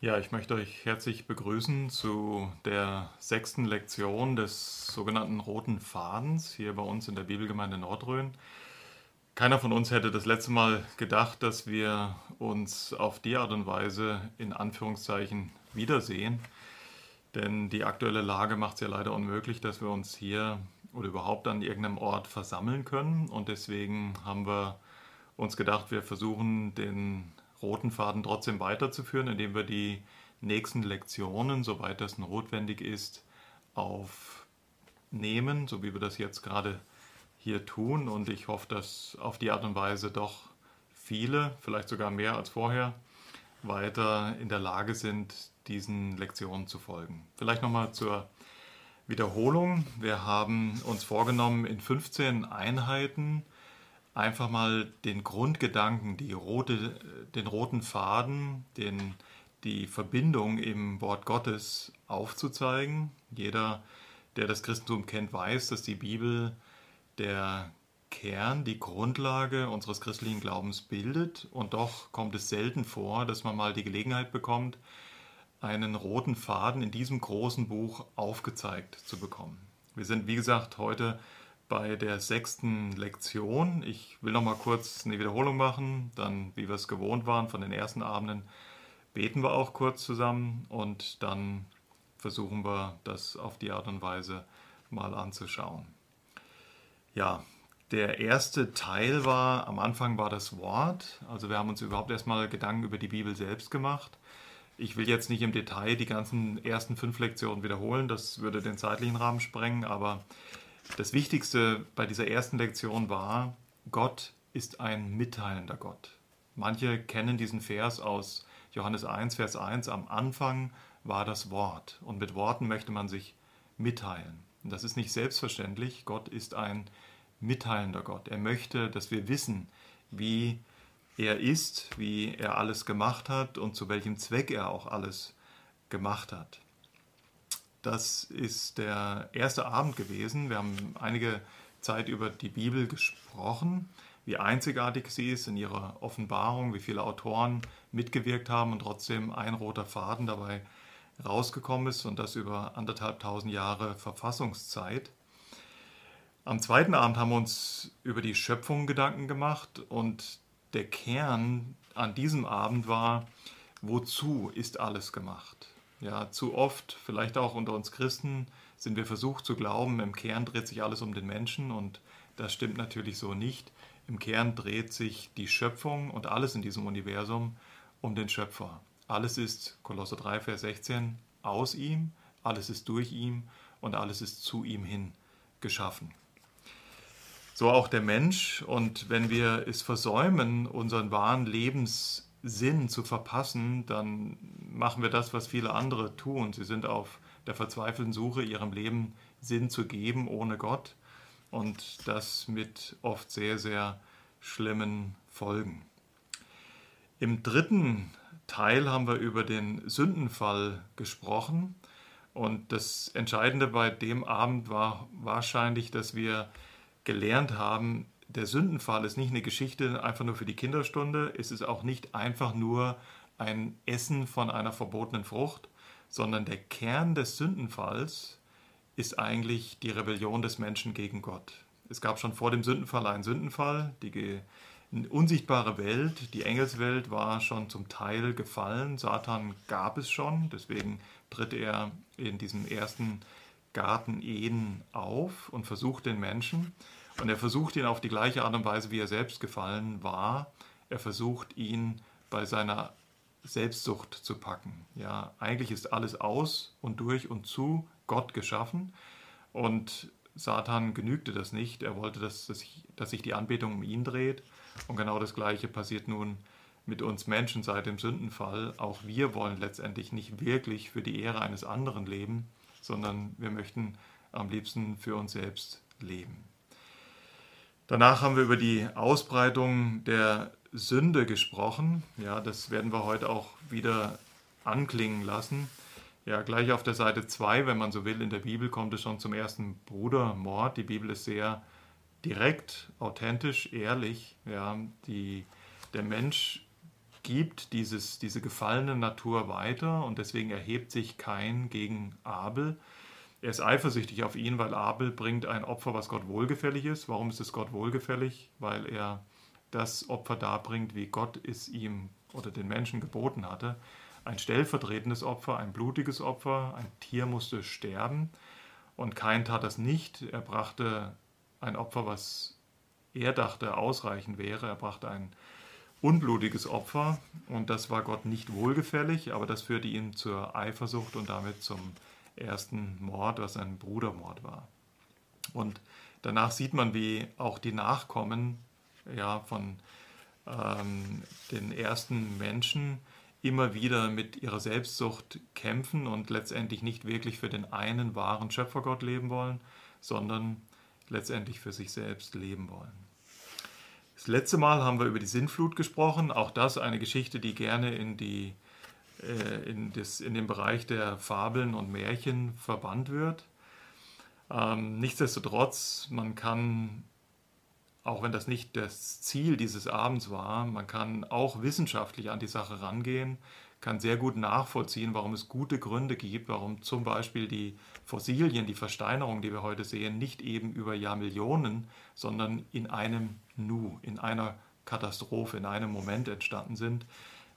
Ja, ich möchte euch herzlich begrüßen zu der sechsten Lektion des sogenannten Roten Fadens hier bei uns in der Bibelgemeinde Nordrhein. Keiner von uns hätte das letzte Mal gedacht, dass wir uns auf die Art und Weise in Anführungszeichen wiedersehen. Denn die aktuelle Lage macht es ja leider unmöglich, dass wir uns hier oder überhaupt an irgendeinem Ort versammeln können. Und deswegen haben wir uns gedacht, wir versuchen den roten Faden trotzdem weiterzuführen, indem wir die nächsten Lektionen, soweit das notwendig ist, aufnehmen, so wie wir das jetzt gerade hier tun. Und ich hoffe, dass auf die Art und Weise doch viele, vielleicht sogar mehr als vorher, weiter in der Lage sind, diesen Lektionen zu folgen. Vielleicht nochmal zur Wiederholung. Wir haben uns vorgenommen, in 15 Einheiten einfach mal den Grundgedanken, die rote, den roten Faden, den, die Verbindung im Wort Gottes aufzuzeigen. Jeder, der das Christentum kennt, weiß, dass die Bibel der Kern, die Grundlage unseres christlichen Glaubens bildet. Und doch kommt es selten vor, dass man mal die Gelegenheit bekommt, einen roten Faden in diesem großen Buch aufgezeigt zu bekommen. Wir sind, wie gesagt, heute bei der sechsten Lektion. Ich will noch mal kurz eine Wiederholung machen, dann, wie wir es gewohnt waren von den ersten Abenden, beten wir auch kurz zusammen und dann versuchen wir das auf die Art und Weise mal anzuschauen. Ja, der erste Teil war, am Anfang war das Wort, also wir haben uns überhaupt erstmal Gedanken über die Bibel selbst gemacht. Ich will jetzt nicht im Detail die ganzen ersten fünf Lektionen wiederholen, das würde den zeitlichen Rahmen sprengen, aber das Wichtigste bei dieser ersten Lektion war, Gott ist ein mitteilender Gott. Manche kennen diesen Vers aus Johannes 1, Vers 1. Am Anfang war das Wort und mit Worten möchte man sich mitteilen. Und das ist nicht selbstverständlich. Gott ist ein mitteilender Gott. Er möchte, dass wir wissen, wie er ist, wie er alles gemacht hat und zu welchem Zweck er auch alles gemacht hat. Das ist der erste Abend gewesen. Wir haben einige Zeit über die Bibel gesprochen, wie einzigartig sie ist in ihrer Offenbarung, wie viele Autoren mitgewirkt haben und trotzdem ein roter Faden dabei rausgekommen ist und das über anderthalb tausend Jahre Verfassungszeit. Am zweiten Abend haben wir uns über die Schöpfung Gedanken gemacht und der Kern an diesem Abend war, wozu ist alles gemacht? Ja, zu oft, vielleicht auch unter uns Christen, sind wir versucht zu glauben, im Kern dreht sich alles um den Menschen und das stimmt natürlich so nicht. Im Kern dreht sich die Schöpfung und alles in diesem Universum um den Schöpfer. Alles ist, Kolosse 3, Vers 16, aus ihm, alles ist durch ihm und alles ist zu ihm hin geschaffen. So auch der Mensch und wenn wir es versäumen, unseren wahren Lebens Sinn zu verpassen, dann machen wir das, was viele andere tun. Sie sind auf der verzweifelten Suche, ihrem Leben Sinn zu geben ohne Gott und das mit oft sehr, sehr schlimmen Folgen. Im dritten Teil haben wir über den Sündenfall gesprochen und das Entscheidende bei dem Abend war wahrscheinlich, dass wir gelernt haben, der Sündenfall ist nicht eine Geschichte einfach nur für die Kinderstunde, es ist auch nicht einfach nur ein Essen von einer verbotenen Frucht, sondern der Kern des Sündenfalls ist eigentlich die Rebellion des Menschen gegen Gott. Es gab schon vor dem Sündenfall einen Sündenfall, die unsichtbare Welt, die Engelswelt war schon zum Teil gefallen, Satan gab es schon, deswegen tritt er in diesem ersten Garten Eden auf und versucht den Menschen. Und er versucht ihn auf die gleiche Art und Weise, wie er selbst gefallen war. Er versucht ihn bei seiner Selbstsucht zu packen. Ja, eigentlich ist alles aus und durch und zu Gott geschaffen. Und Satan genügte das nicht. Er wollte, dass, dass, sich, dass sich die Anbetung um ihn dreht. Und genau das Gleiche passiert nun mit uns Menschen seit dem Sündenfall. Auch wir wollen letztendlich nicht wirklich für die Ehre eines anderen leben, sondern wir möchten am liebsten für uns selbst leben. Danach haben wir über die Ausbreitung der Sünde gesprochen. Ja, das werden wir heute auch wieder anklingen lassen. Ja, gleich auf der Seite 2, wenn man so will, in der Bibel kommt es schon zum ersten Brudermord. Die Bibel ist sehr direkt, authentisch, ehrlich. Ja, die, der Mensch gibt dieses, diese gefallene Natur weiter und deswegen erhebt sich Kain gegen Abel. Er ist eifersüchtig auf ihn, weil Abel bringt ein Opfer, was Gott wohlgefällig ist. Warum ist es Gott wohlgefällig? Weil er das Opfer darbringt, wie Gott es ihm oder den Menschen geboten hatte. Ein stellvertretendes Opfer, ein blutiges Opfer, ein Tier musste sterben. Und Kain tat das nicht. Er brachte ein Opfer, was er dachte ausreichend wäre. Er brachte ein unblutiges Opfer und das war Gott nicht wohlgefällig, aber das führte ihn zur Eifersucht und damit zum ersten Mord, was ein Brudermord war. Und danach sieht man, wie auch die Nachkommen ja, von ähm, den ersten Menschen immer wieder mit ihrer Selbstsucht kämpfen und letztendlich nicht wirklich für den einen wahren Schöpfergott leben wollen, sondern letztendlich für sich selbst leben wollen. Das letzte Mal haben wir über die Sintflut gesprochen. Auch das eine Geschichte, die gerne in, die, äh, in, das, in den Bereich der Fabeln und Märchen verbannt wird. Ähm, nichtsdestotrotz, man kann, auch wenn das nicht das Ziel dieses Abends war, man kann auch wissenschaftlich an die Sache rangehen, kann sehr gut nachvollziehen, warum es gute Gründe gibt, warum zum Beispiel die Fossilien, die Versteinerung, die wir heute sehen, nicht eben über Jahrmillionen, sondern in einem Nu, in einer Katastrophe, in einem Moment entstanden sind.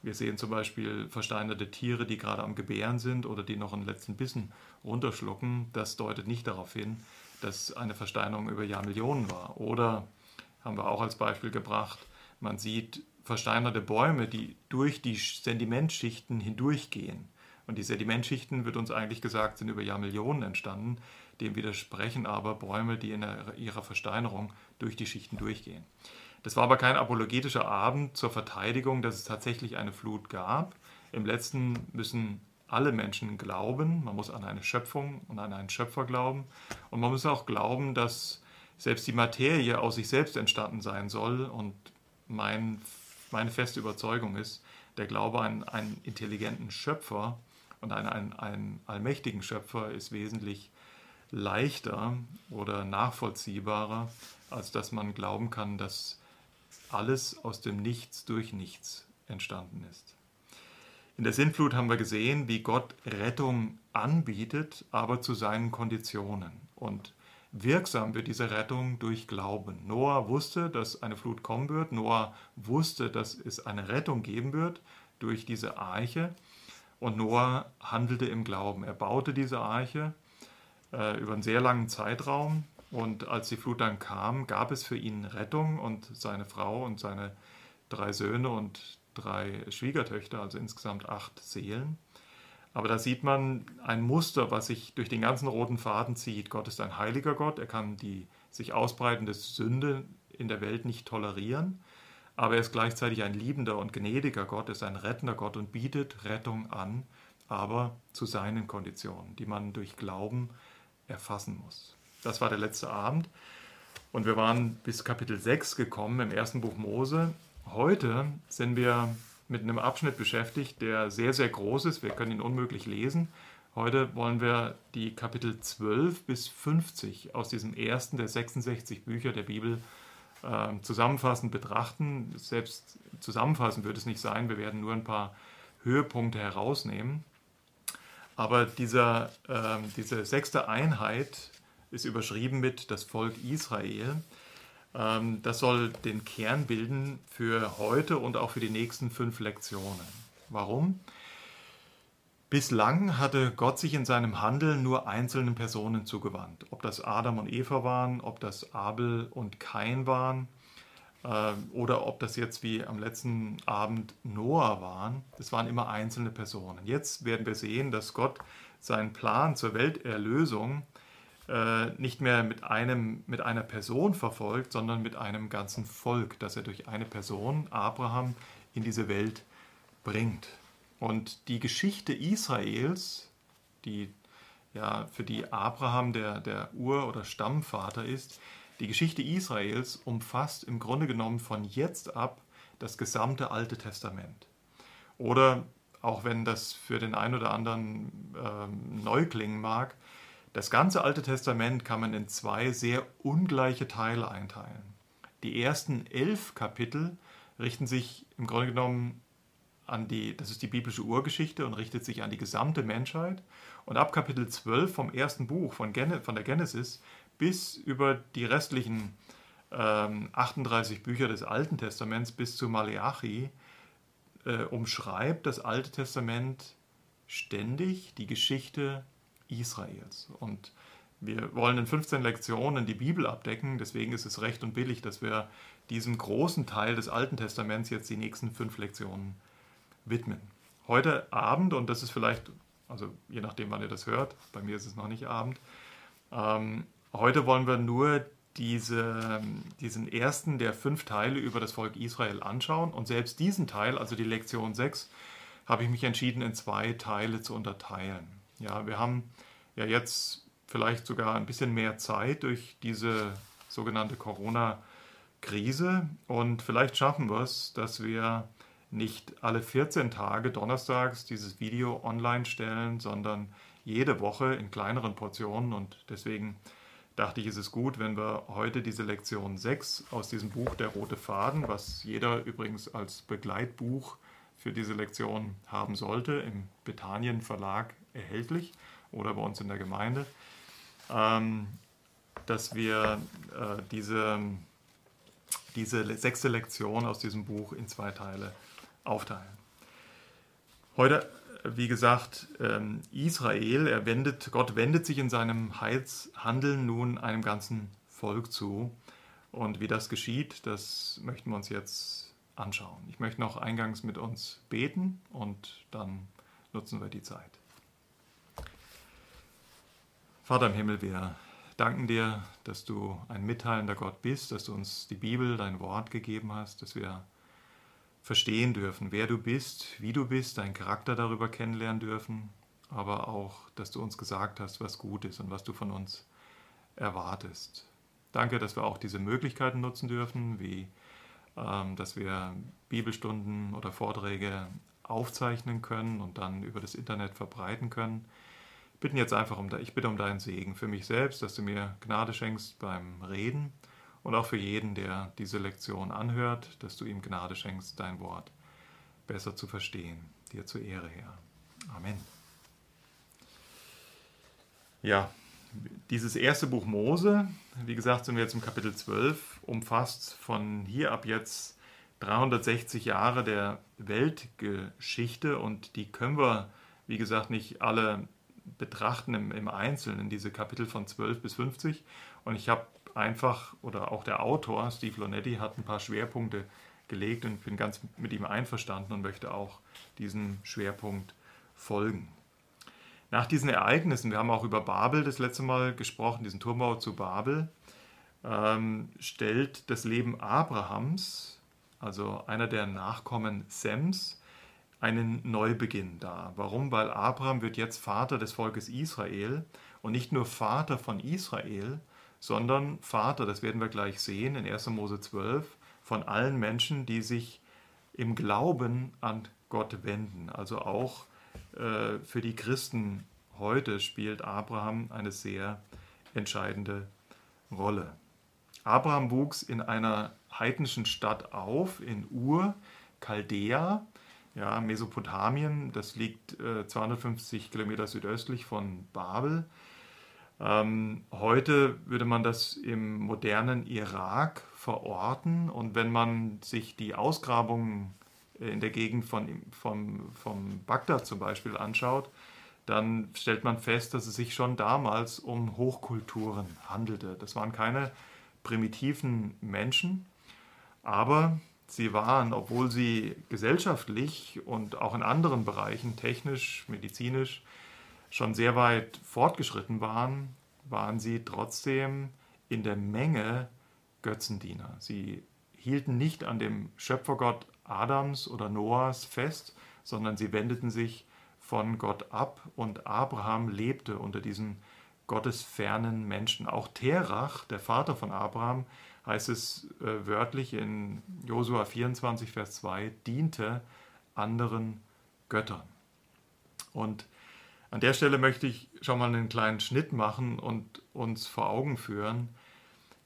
Wir sehen zum Beispiel versteinerte Tiere, die gerade am Gebären sind oder die noch einen letzten Bissen runterschlucken. Das deutet nicht darauf hin, dass eine Versteinerung über Jahrmillionen war. Oder haben wir auch als Beispiel gebracht, man sieht versteinerte Bäume, die durch die Sedimentschichten hindurchgehen. Und die Sedimentschichten, wird uns eigentlich gesagt, sind über Jahrmillionen entstanden. Dem widersprechen aber Bäume, die in ihrer Versteinerung durch die Schichten durchgehen. Das war aber kein apologetischer Abend zur Verteidigung, dass es tatsächlich eine Flut gab. Im letzten müssen alle Menschen glauben. Man muss an eine Schöpfung und an einen Schöpfer glauben. Und man muss auch glauben, dass selbst die Materie aus sich selbst entstanden sein soll. Und mein meine feste Überzeugung ist, der Glaube an einen intelligenten Schöpfer und an einen, einen allmächtigen Schöpfer ist wesentlich leichter oder nachvollziehbarer, als dass man glauben kann, dass alles aus dem Nichts durch Nichts entstanden ist. In der Sintflut haben wir gesehen, wie Gott Rettung anbietet, aber zu seinen Konditionen. Und Wirksam wird diese Rettung durch Glauben. Noah wusste, dass eine Flut kommen wird. Noah wusste, dass es eine Rettung geben wird durch diese Arche. Und Noah handelte im Glauben. Er baute diese Arche äh, über einen sehr langen Zeitraum. Und als die Flut dann kam, gab es für ihn Rettung und seine Frau und seine drei Söhne und drei Schwiegertöchter, also insgesamt acht Seelen. Aber da sieht man ein Muster, was sich durch den ganzen roten Faden zieht. Gott ist ein heiliger Gott, er kann die sich ausbreitende Sünde in der Welt nicht tolerieren, aber er ist gleichzeitig ein liebender und gnädiger Gott, ist ein rettender Gott und bietet Rettung an, aber zu seinen Konditionen, die man durch Glauben erfassen muss. Das war der letzte Abend und wir waren bis Kapitel 6 gekommen im ersten Buch Mose. Heute sind wir mit einem Abschnitt beschäftigt, der sehr, sehr groß ist. Wir können ihn unmöglich lesen. Heute wollen wir die Kapitel 12 bis 50 aus diesem ersten der 66 Bücher der Bibel äh, zusammenfassend betrachten. Selbst zusammenfassend wird es nicht sein. Wir werden nur ein paar Höhepunkte herausnehmen. Aber dieser, äh, diese sechste Einheit ist überschrieben mit das Volk Israel. Ähm, das soll den Kern bilden für heute und auch für die nächsten fünf Lektionen. Warum? Bislang hatte Gott sich in seinem Handeln nur einzelnen Personen zugewandt. Ob das Adam und Eva waren, ob das Abel und Kain waren ähm, oder ob das jetzt wie am letzten Abend Noah waren. Das waren immer einzelne Personen. Jetzt werden wir sehen, dass Gott seinen Plan zur Welterlösung nicht mehr mit, einem, mit einer Person verfolgt, sondern mit einem ganzen Volk, das er durch eine Person, Abraham, in diese Welt bringt. Und die Geschichte Israels, die, ja, für die Abraham der, der Ur- oder Stammvater ist, die Geschichte Israels umfasst im Grunde genommen von jetzt ab das gesamte Alte Testament. Oder auch wenn das für den einen oder anderen ähm, neu klingen mag, das ganze Alte Testament kann man in zwei sehr ungleiche Teile einteilen. Die ersten elf Kapitel richten sich im Grunde genommen an die, das ist die biblische Urgeschichte und richtet sich an die gesamte Menschheit. Und ab Kapitel 12 vom ersten Buch von, Gen von der Genesis bis über die restlichen ähm, 38 Bücher des Alten Testaments bis zu Maleachi äh, umschreibt das Alte Testament ständig die Geschichte Israels. Und wir wollen in 15 Lektionen die Bibel abdecken, deswegen ist es recht und billig, dass wir diesem großen Teil des Alten Testaments jetzt die nächsten fünf Lektionen widmen. Heute Abend, und das ist vielleicht, also je nachdem, wann ihr das hört, bei mir ist es noch nicht Abend, ähm, heute wollen wir nur diese, diesen ersten der fünf Teile über das Volk Israel anschauen. Und selbst diesen Teil, also die Lektion 6, habe ich mich entschieden, in zwei Teile zu unterteilen. Ja, wir haben ja jetzt vielleicht sogar ein bisschen mehr Zeit durch diese sogenannte Corona-Krise. Und vielleicht schaffen wir es, dass wir nicht alle 14 Tage donnerstags dieses Video online stellen, sondern jede Woche in kleineren Portionen. Und deswegen dachte ich, ist es gut, wenn wir heute diese Lektion 6 aus diesem Buch Der rote Faden, was jeder übrigens als Begleitbuch für diese Lektion haben sollte, im Bethanien Verlag erhältlich oder bei uns in der Gemeinde, ähm, dass wir äh, diese, diese sechste Lektion aus diesem Buch in zwei Teile aufteilen. Heute wie gesagt, ähm, Israel, er wendet, Gott wendet sich in seinem Heilshandeln nun einem ganzen Volk zu. Und wie das geschieht, das möchten wir uns jetzt anschauen. Ich möchte noch eingangs mit uns beten und dann nutzen wir die Zeit. Vater im Himmel, wir danken dir, dass du ein mitteilender Gott bist, dass du uns die Bibel, dein Wort gegeben hast, dass wir verstehen dürfen, wer du bist, wie du bist, deinen Charakter darüber kennenlernen dürfen, aber auch, dass du uns gesagt hast, was gut ist und was du von uns erwartest. Danke, dass wir auch diese Möglichkeiten nutzen dürfen, wie ähm, dass wir Bibelstunden oder Vorträge aufzeichnen können und dann über das Internet verbreiten können. Bitten jetzt einfach um, ich bitte um deinen Segen für mich selbst, dass du mir Gnade schenkst beim Reden und auch für jeden, der diese Lektion anhört, dass du ihm Gnade schenkst, dein Wort besser zu verstehen. Dir zur Ehre, Herr. Amen. Ja, dieses erste Buch Mose, wie gesagt, sind wir jetzt im Kapitel 12, umfasst von hier ab jetzt 360 Jahre der Weltgeschichte und die können wir, wie gesagt, nicht alle betrachten im, im Einzelnen, diese Kapitel von 12 bis 50. Und ich habe einfach, oder auch der Autor, Steve Lonetti, hat ein paar Schwerpunkte gelegt und bin ganz mit ihm einverstanden und möchte auch diesem Schwerpunkt folgen. Nach diesen Ereignissen, wir haben auch über Babel das letzte Mal gesprochen, diesen Turmbau zu Babel, ähm, stellt das Leben Abrahams, also einer der Nachkommen Sems, einen Neubeginn dar. Warum? Weil Abraham wird jetzt Vater des Volkes Israel und nicht nur Vater von Israel, sondern Vater, das werden wir gleich sehen in 1. Mose 12, von allen Menschen, die sich im Glauben an Gott wenden. Also auch äh, für die Christen heute spielt Abraham eine sehr entscheidende Rolle. Abraham wuchs in einer heidnischen Stadt auf, in Ur, Chaldea, ja, Mesopotamien. Das liegt äh, 250 Kilometer südöstlich von Babel. Ähm, heute würde man das im modernen Irak verorten und wenn man sich die Ausgrabungen in der Gegend von, vom, vom Bagdad zum Beispiel anschaut, dann stellt man fest, dass es sich schon damals um Hochkulturen handelte. Das waren keine primitiven Menschen, aber sie waren, obwohl sie gesellschaftlich und auch in anderen Bereichen, technisch, medizinisch, schon sehr weit fortgeschritten waren, waren sie trotzdem in der Menge Götzendiener. Sie hielten nicht an dem Schöpfergott Adams oder Noahs fest, sondern sie wendeten sich von Gott ab und Abraham lebte unter diesen gottesfernen Menschen. Auch Terach, der Vater von Abraham, heißt es äh, wörtlich in Josua 24, Vers 2, diente anderen Göttern. Und an der Stelle möchte ich schon mal einen kleinen Schnitt machen und uns vor Augen führen.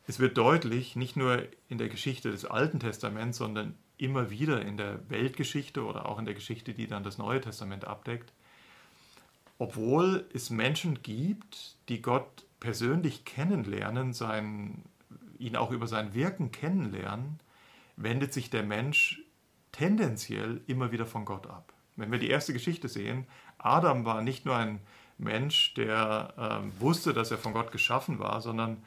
Es wird deutlich, nicht nur in der Geschichte des Alten Testaments, sondern immer wieder in der Weltgeschichte oder auch in der Geschichte, die dann das Neue Testament abdeckt. Obwohl es Menschen gibt, die Gott persönlich kennenlernen, sein, ihn auch über sein Wirken kennenlernen, wendet sich der Mensch tendenziell immer wieder von Gott ab. Wenn wir die erste Geschichte sehen, Adam war nicht nur ein Mensch, der äh, wusste, dass er von Gott geschaffen war, sondern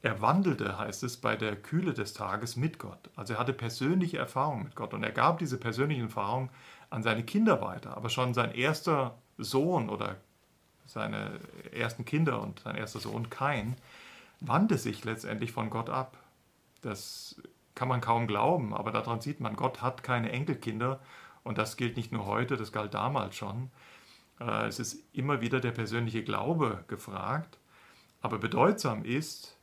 er wandelte, heißt es, bei der Kühle des Tages mit Gott. Also er hatte persönliche Erfahrungen mit Gott und er gab diese persönlichen Erfahrungen an seine Kinder weiter. Aber schon sein erster Sohn oder seine ersten Kinder und sein erster Sohn Kain wandte sich letztendlich von Gott ab. Das kann man kaum glauben, aber daran sieht man, Gott hat keine Enkelkinder und das gilt nicht nur heute, das galt damals schon. Äh, es ist immer wieder der persönliche Glaube gefragt, aber bedeutsam ist,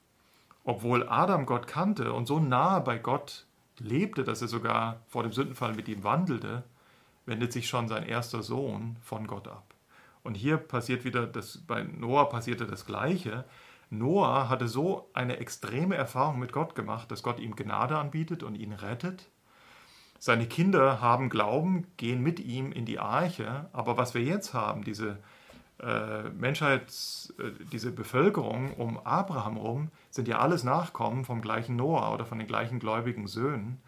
obwohl Adam Gott kannte und so nahe bei Gott lebte, dass er sogar vor dem Sündenfall mit ihm wandelte, wendet sich schon sein erster Sohn von Gott ab. Und hier passiert wieder, das, bei Noah passierte das Gleiche. Noah hatte so eine extreme Erfahrung mit Gott gemacht, dass Gott ihm Gnade anbietet und ihn rettet. Seine Kinder haben Glauben, gehen mit ihm in die Arche. Aber was wir jetzt haben, diese äh, Menschheit, äh, diese Bevölkerung um Abraham rum, sind ja alles Nachkommen vom gleichen Noah oder von den gleichen gläubigen Söhnen.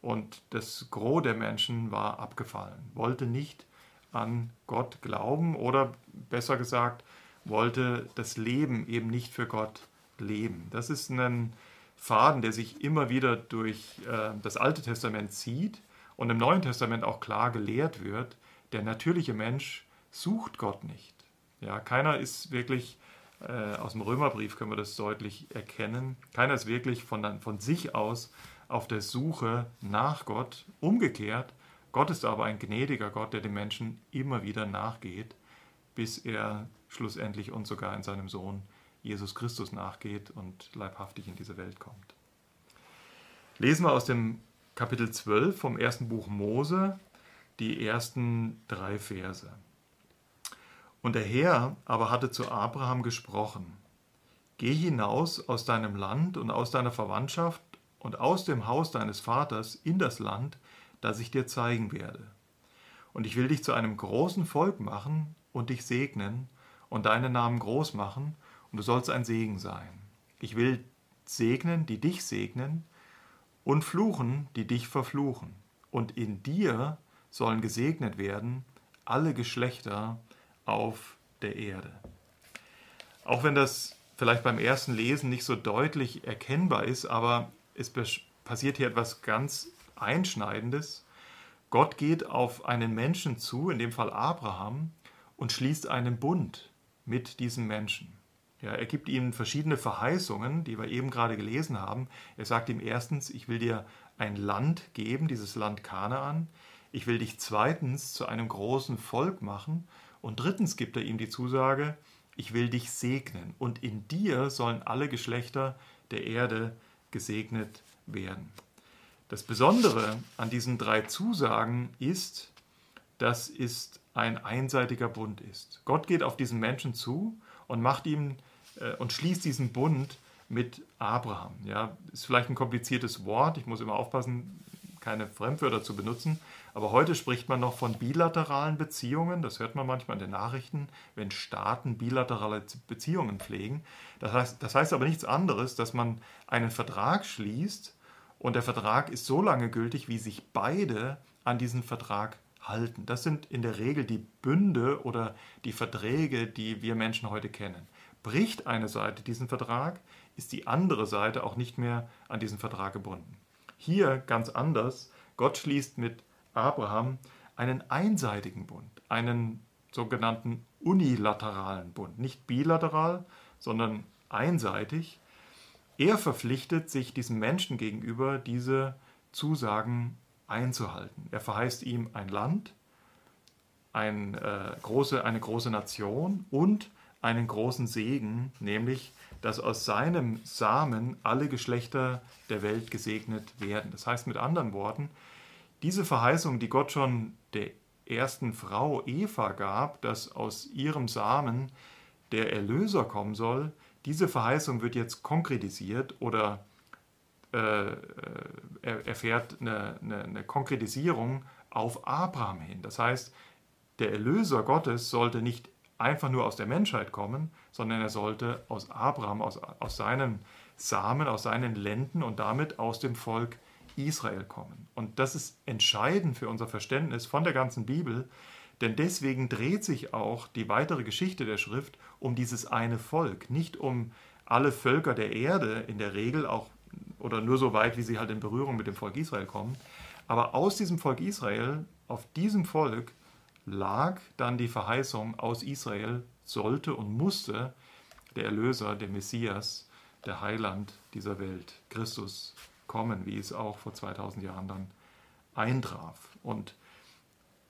Und das Gros der Menschen war abgefallen, wollte nicht an Gott glauben oder besser gesagt, wollte das Leben eben nicht für Gott leben. Das ist ein Faden, der sich immer wieder durch äh, das Alte Testament zieht und im Neuen Testament auch klar gelehrt wird. Der natürliche Mensch sucht Gott nicht. Ja, keiner ist wirklich, äh, aus dem Römerbrief können wir das deutlich erkennen, keiner ist wirklich von, von sich aus auf der Suche nach Gott. Umgekehrt, Gott ist aber ein gnädiger Gott, der dem Menschen immer wieder nachgeht, bis er schlussendlich und sogar in seinem Sohn Jesus Christus nachgeht und leibhaftig in diese Welt kommt. Lesen wir aus dem Kapitel 12 vom ersten Buch Mose die ersten drei Verse. Und der Herr aber hatte zu Abraham gesprochen, Geh hinaus aus deinem Land und aus deiner Verwandtschaft und aus dem Haus deines Vaters in das Land, das ich dir zeigen werde. Und ich will dich zu einem großen Volk machen und dich segnen und deinen Namen groß machen, und du sollst ein Segen sein. Ich will segnen, die dich segnen, und fluchen, die dich verfluchen. Und in dir sollen gesegnet werden alle Geschlechter auf der Erde. Auch wenn das vielleicht beim ersten Lesen nicht so deutlich erkennbar ist, aber es passiert hier etwas ganz Einschneidendes. Gott geht auf einen Menschen zu, in dem Fall Abraham, und schließt einen Bund mit diesem Menschen. Ja, er gibt ihm verschiedene Verheißungen, die wir eben gerade gelesen haben. Er sagt ihm erstens, ich will dir ein Land geben, dieses Land Kanaan. Ich will dich zweitens zu einem großen Volk machen. Und drittens gibt er ihm die Zusage, ich will dich segnen und in dir sollen alle Geschlechter der Erde gesegnet werden. Das Besondere an diesen drei Zusagen ist, dass es ein einseitiger Bund ist. Gott geht auf diesen Menschen zu und macht ihm äh, und schließt diesen Bund mit Abraham. Ja, ist vielleicht ein kompliziertes Wort, ich muss immer aufpassen, keine Fremdwörter zu benutzen, aber heute spricht man noch von bilateralen Beziehungen. Das hört man manchmal in den Nachrichten, wenn Staaten bilaterale Beziehungen pflegen. Das heißt, das heißt aber nichts anderes, dass man einen Vertrag schließt und der Vertrag ist so lange gültig, wie sich beide an diesen Vertrag halten. Das sind in der Regel die Bünde oder die Verträge, die wir Menschen heute kennen. Bricht eine Seite diesen Vertrag, ist die andere Seite auch nicht mehr an diesen Vertrag gebunden. Hier ganz anders. Gott schließt mit Abraham einen einseitigen Bund, einen sogenannten unilateralen Bund, nicht bilateral, sondern einseitig. Er verpflichtet sich diesem Menschen gegenüber, diese Zusagen einzuhalten. Er verheißt ihm ein Land, ein, äh, große, eine große Nation und einen großen Segen, nämlich, dass aus seinem Samen alle Geschlechter der Welt gesegnet werden. Das heißt mit anderen Worten, diese Verheißung, die Gott schon der ersten Frau Eva gab, dass aus ihrem Samen der Erlöser kommen soll, diese Verheißung wird jetzt konkretisiert oder erfährt eine, eine, eine Konkretisierung auf Abraham hin. Das heißt, der Erlöser Gottes sollte nicht einfach nur aus der Menschheit kommen, sondern er sollte aus Abraham, aus, aus seinen Samen, aus seinen Lenden und damit aus dem Volk Israel kommen. Und das ist entscheidend für unser Verständnis von der ganzen Bibel, denn deswegen dreht sich auch die weitere Geschichte der Schrift um dieses eine Volk, nicht um alle Völker der Erde in der Regel auch oder nur so weit, wie sie halt in Berührung mit dem Volk Israel kommen. Aber aus diesem Volk Israel, auf diesem Volk lag dann die Verheißung, aus Israel sollte und musste der Erlöser, der Messias, der Heiland dieser Welt, Christus, kommen, wie es auch vor 2000 Jahren dann eintraf. Und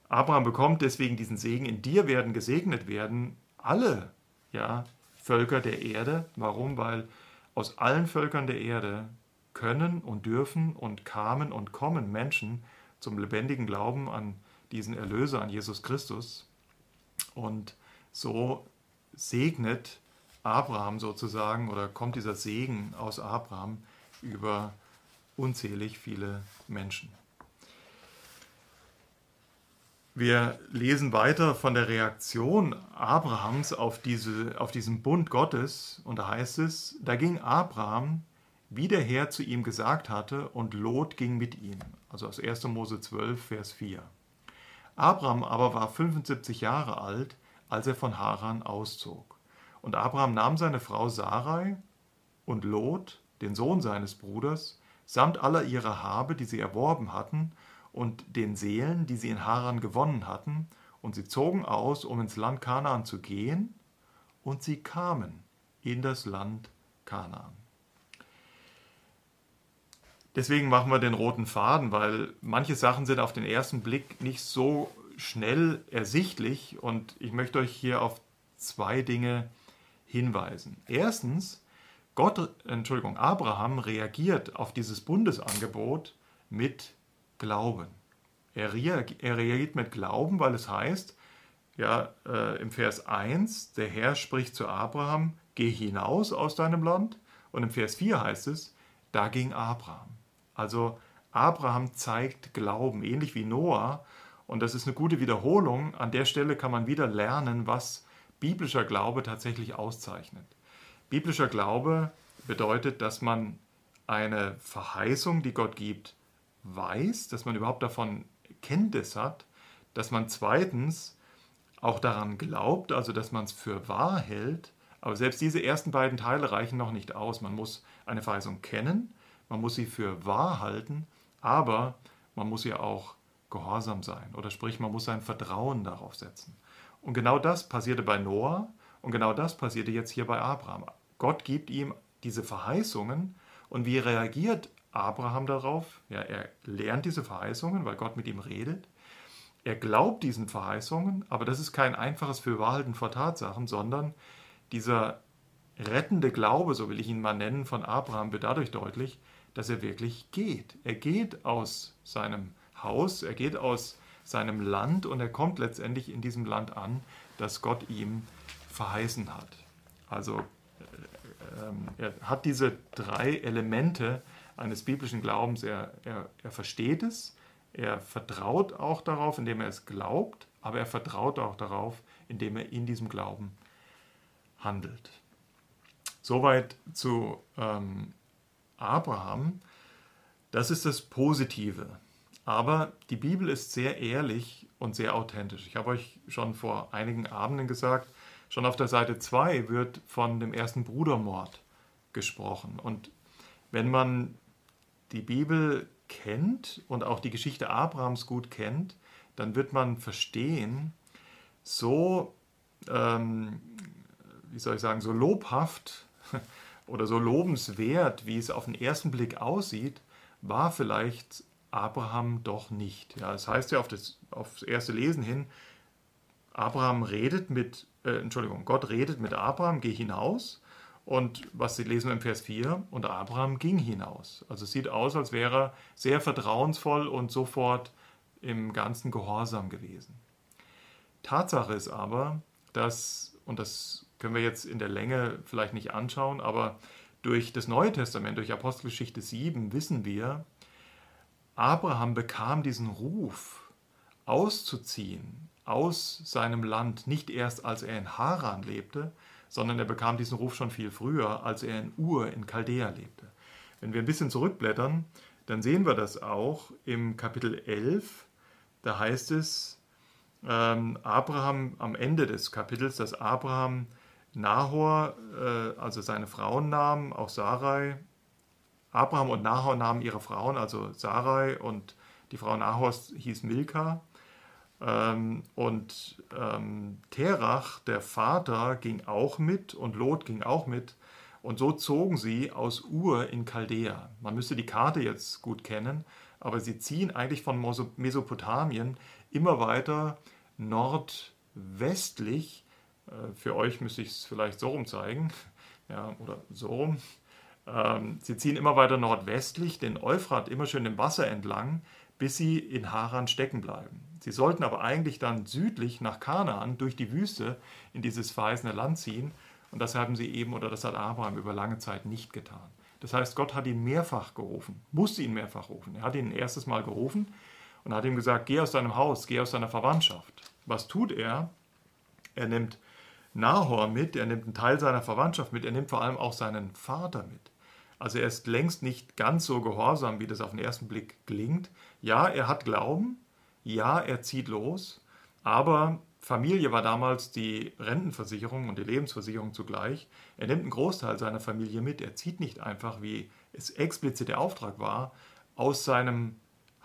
Abraham bekommt deswegen diesen Segen, in dir werden gesegnet werden alle ja, Völker der Erde. Warum? Weil aus allen Völkern der Erde können und dürfen und kamen und kommen Menschen zum lebendigen Glauben an diesen Erlöser, an Jesus Christus. Und so segnet Abraham sozusagen oder kommt dieser Segen aus Abraham über unzählig viele Menschen. Wir lesen weiter von der Reaktion Abrahams auf, diese, auf diesen Bund Gottes und da heißt es, da ging Abraham, wie der Herr zu ihm gesagt hatte, und Lot ging mit ihm. Also aus 1. Mose 12, Vers 4. Abraham aber war 75 Jahre alt, als er von Haran auszog. Und Abraham nahm seine Frau Sarai und Lot, den Sohn seines Bruders, samt aller ihrer Habe, die sie erworben hatten, und den Seelen, die sie in Haran gewonnen hatten, und sie zogen aus, um ins Land Kanaan zu gehen, und sie kamen in das Land Kanaan. Deswegen machen wir den roten Faden, weil manche Sachen sind auf den ersten Blick nicht so schnell ersichtlich und ich möchte euch hier auf zwei Dinge hinweisen. Erstens, Gott, Entschuldigung, Abraham reagiert auf dieses Bundesangebot mit Glauben. Er, reagiert mit Glauben, weil es heißt, ja, äh, im Vers 1, der Herr spricht zu Abraham, geh hinaus aus deinem Land. Und im Vers 4 heißt es, da ging Abraham. Also Abraham zeigt Glauben, ähnlich wie Noah. Und das ist eine gute Wiederholung. An der Stelle kann man wieder lernen, was biblischer Glaube tatsächlich auszeichnet. Biblischer Glaube bedeutet, dass man eine Verheißung, die Gott gibt, weiß, dass man überhaupt davon Kenntnis hat, dass man zweitens auch daran glaubt, also dass man es für wahr hält. Aber selbst diese ersten beiden Teile reichen noch nicht aus. Man muss eine Verheißung kennen, man muss sie für wahr halten, aber man muss ihr auch gehorsam sein. Oder sprich, man muss sein Vertrauen darauf setzen. Und genau das passierte bei Noah und genau das passierte jetzt hier bei Abraham. Gott gibt ihm diese Verheißungen und wie reagiert Abraham darauf? Ja, er lernt diese Verheißungen, weil Gott mit ihm redet. Er glaubt diesen Verheißungen, aber das ist kein einfaches Fürwahrhalten vor Tatsachen, sondern dieser rettende Glaube, so will ich ihn mal nennen, von Abraham wird dadurch deutlich, dass er wirklich geht. Er geht aus seinem Haus, er geht aus seinem Land und er kommt letztendlich in diesem Land an, das Gott ihm verheißen hat. Also äh, ähm, er hat diese drei Elemente eines biblischen Glaubens. Er, er, er versteht es, er vertraut auch darauf, indem er es glaubt, aber er vertraut auch darauf, indem er in diesem Glauben handelt. Soweit zu ähm, Abraham. Das ist das Positive. Aber die Bibel ist sehr ehrlich und sehr authentisch. Ich habe euch schon vor einigen Abenden gesagt, schon auf der Seite 2 wird von dem ersten Brudermord gesprochen. Und wenn man die Bibel kennt und auch die Geschichte Abrahams gut kennt, dann wird man verstehen, so, ähm, wie soll ich sagen, so lobhaft oder so lobenswert, wie es auf den ersten Blick aussieht, war vielleicht Abraham doch nicht. Ja, das heißt ja auf das, aufs erste Lesen hin, Abraham redet mit, äh, Entschuldigung, Gott redet mit Abraham, geh hinaus. Und was Sie lesen im Vers 4, und Abraham ging hinaus. Also es sieht aus, als wäre er sehr vertrauensvoll und sofort im ganzen Gehorsam gewesen. Tatsache ist aber, dass, und das können wir jetzt in der Länge vielleicht nicht anschauen, aber durch das Neue Testament, durch Apostelgeschichte 7 wissen wir, Abraham bekam diesen Ruf, auszuziehen aus seinem Land, nicht erst als er in Haran lebte, sondern er bekam diesen Ruf schon viel früher, als er in Ur in Chaldea lebte. Wenn wir ein bisschen zurückblättern, dann sehen wir das auch im Kapitel 11. Da heißt es, ähm, Abraham am Ende des Kapitels, dass Abraham Nahor, äh, also seine Frauen nahm, auch Sarai, Abraham und Nahor nahmen ihre Frauen, also Sarai und die Frau Nahors hieß Milka. Ähm, und ähm, Terach, der Vater, ging auch mit und Lot ging auch mit. Und so zogen sie aus Ur in Chaldea. Man müsste die Karte jetzt gut kennen, aber sie ziehen eigentlich von Mesopotamien immer weiter nordwestlich. Äh, für euch müsste ich es vielleicht so rum zeigen, ja, oder so rum. Ähm, sie ziehen immer weiter nordwestlich, den Euphrat immer schön im Wasser entlang, bis sie in Haran stecken bleiben. Sie sollten aber eigentlich dann südlich nach Kanaan durch die Wüste in dieses verheißene Land ziehen. Und das haben sie eben, oder das hat Abraham über lange Zeit nicht getan. Das heißt, Gott hat ihn mehrfach gerufen, musste ihn mehrfach rufen. Er hat ihn ein erstes Mal gerufen und hat ihm gesagt, geh aus deinem Haus, geh aus deiner Verwandtschaft. Was tut er? Er nimmt Nahor mit, er nimmt einen Teil seiner Verwandtschaft mit, er nimmt vor allem auch seinen Vater mit. Also er ist längst nicht ganz so gehorsam, wie das auf den ersten Blick klingt. Ja, er hat Glauben, ja, er zieht los, aber Familie war damals die Rentenversicherung und die Lebensversicherung zugleich. Er nimmt einen Großteil seiner Familie mit. Er zieht nicht einfach, wie es explizit der Auftrag war, aus seinem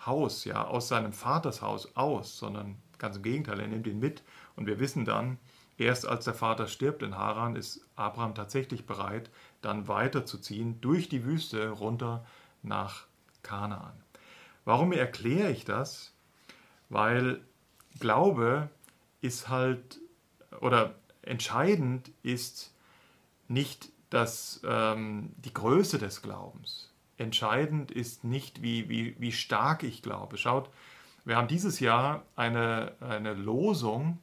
Haus, ja, aus seinem Vaters Haus aus, sondern ganz im Gegenteil, er nimmt ihn mit. Und wir wissen dann, erst als der Vater stirbt in Haran, ist Abraham tatsächlich bereit, dann weiterzuziehen durch die Wüste runter nach Kanaan. Warum erkläre ich das? Weil Glaube ist halt, oder entscheidend ist nicht das, ähm, die Größe des Glaubens. Entscheidend ist nicht, wie, wie, wie stark ich glaube. Schaut, wir haben dieses Jahr eine, eine Losung,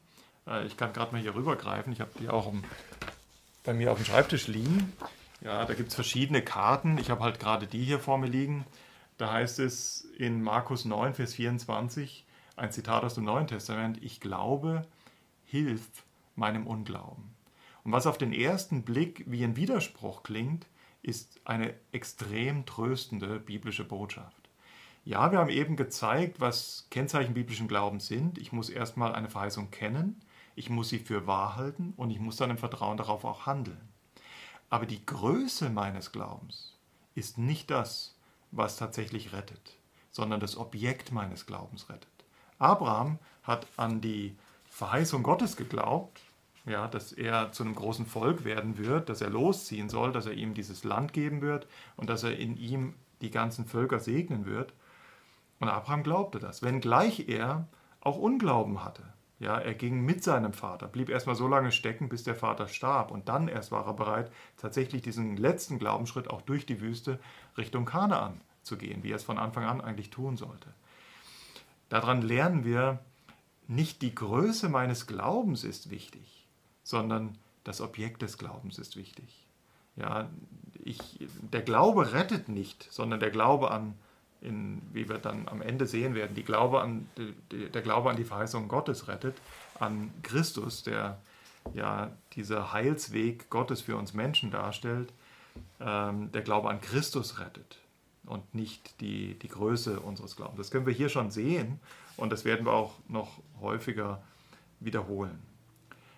äh, ich kann gerade mal hier rübergreifen, ich habe die auch um, bei mir auf dem Schreibtisch liegen. Ja, da gibt es verschiedene Karten. Ich habe halt gerade die hier vor mir liegen. Da heißt es in Markus 9, Vers 24, ein Zitat aus dem Neuen Testament, ich glaube, hilf meinem Unglauben. Und was auf den ersten Blick wie ein Widerspruch klingt, ist eine extrem tröstende biblische Botschaft. Ja, wir haben eben gezeigt, was Kennzeichen biblischen Glaubens sind. Ich muss erstmal eine Verheißung kennen, ich muss sie für wahr halten und ich muss dann im Vertrauen darauf auch handeln. Aber die Größe meines Glaubens ist nicht das, was tatsächlich rettet, sondern das Objekt meines Glaubens rettet. Abraham hat an die Verheißung Gottes geglaubt, ja, dass er zu einem großen Volk werden wird, dass er losziehen soll, dass er ihm dieses Land geben wird und dass er in ihm die ganzen Völker segnen wird. Und Abraham glaubte das, wenngleich er auch Unglauben hatte. Ja, er ging mit seinem Vater, blieb erstmal so lange stecken, bis der Vater starb. Und dann erst war er bereit, tatsächlich diesen letzten Glaubensschritt auch durch die Wüste Richtung Kanaan zu gehen, wie er es von Anfang an eigentlich tun sollte. Daran lernen wir, nicht die Größe meines Glaubens ist wichtig, sondern das Objekt des Glaubens ist wichtig. Ja, ich, der Glaube rettet nicht, sondern der Glaube an in, wie wir dann am Ende sehen werden, Glaube an, der Glaube an die Verheißung Gottes rettet, an Christus, der ja dieser Heilsweg Gottes für uns Menschen darstellt, ähm, der Glaube an Christus rettet und nicht die, die Größe unseres Glaubens. Das können wir hier schon sehen und das werden wir auch noch häufiger wiederholen.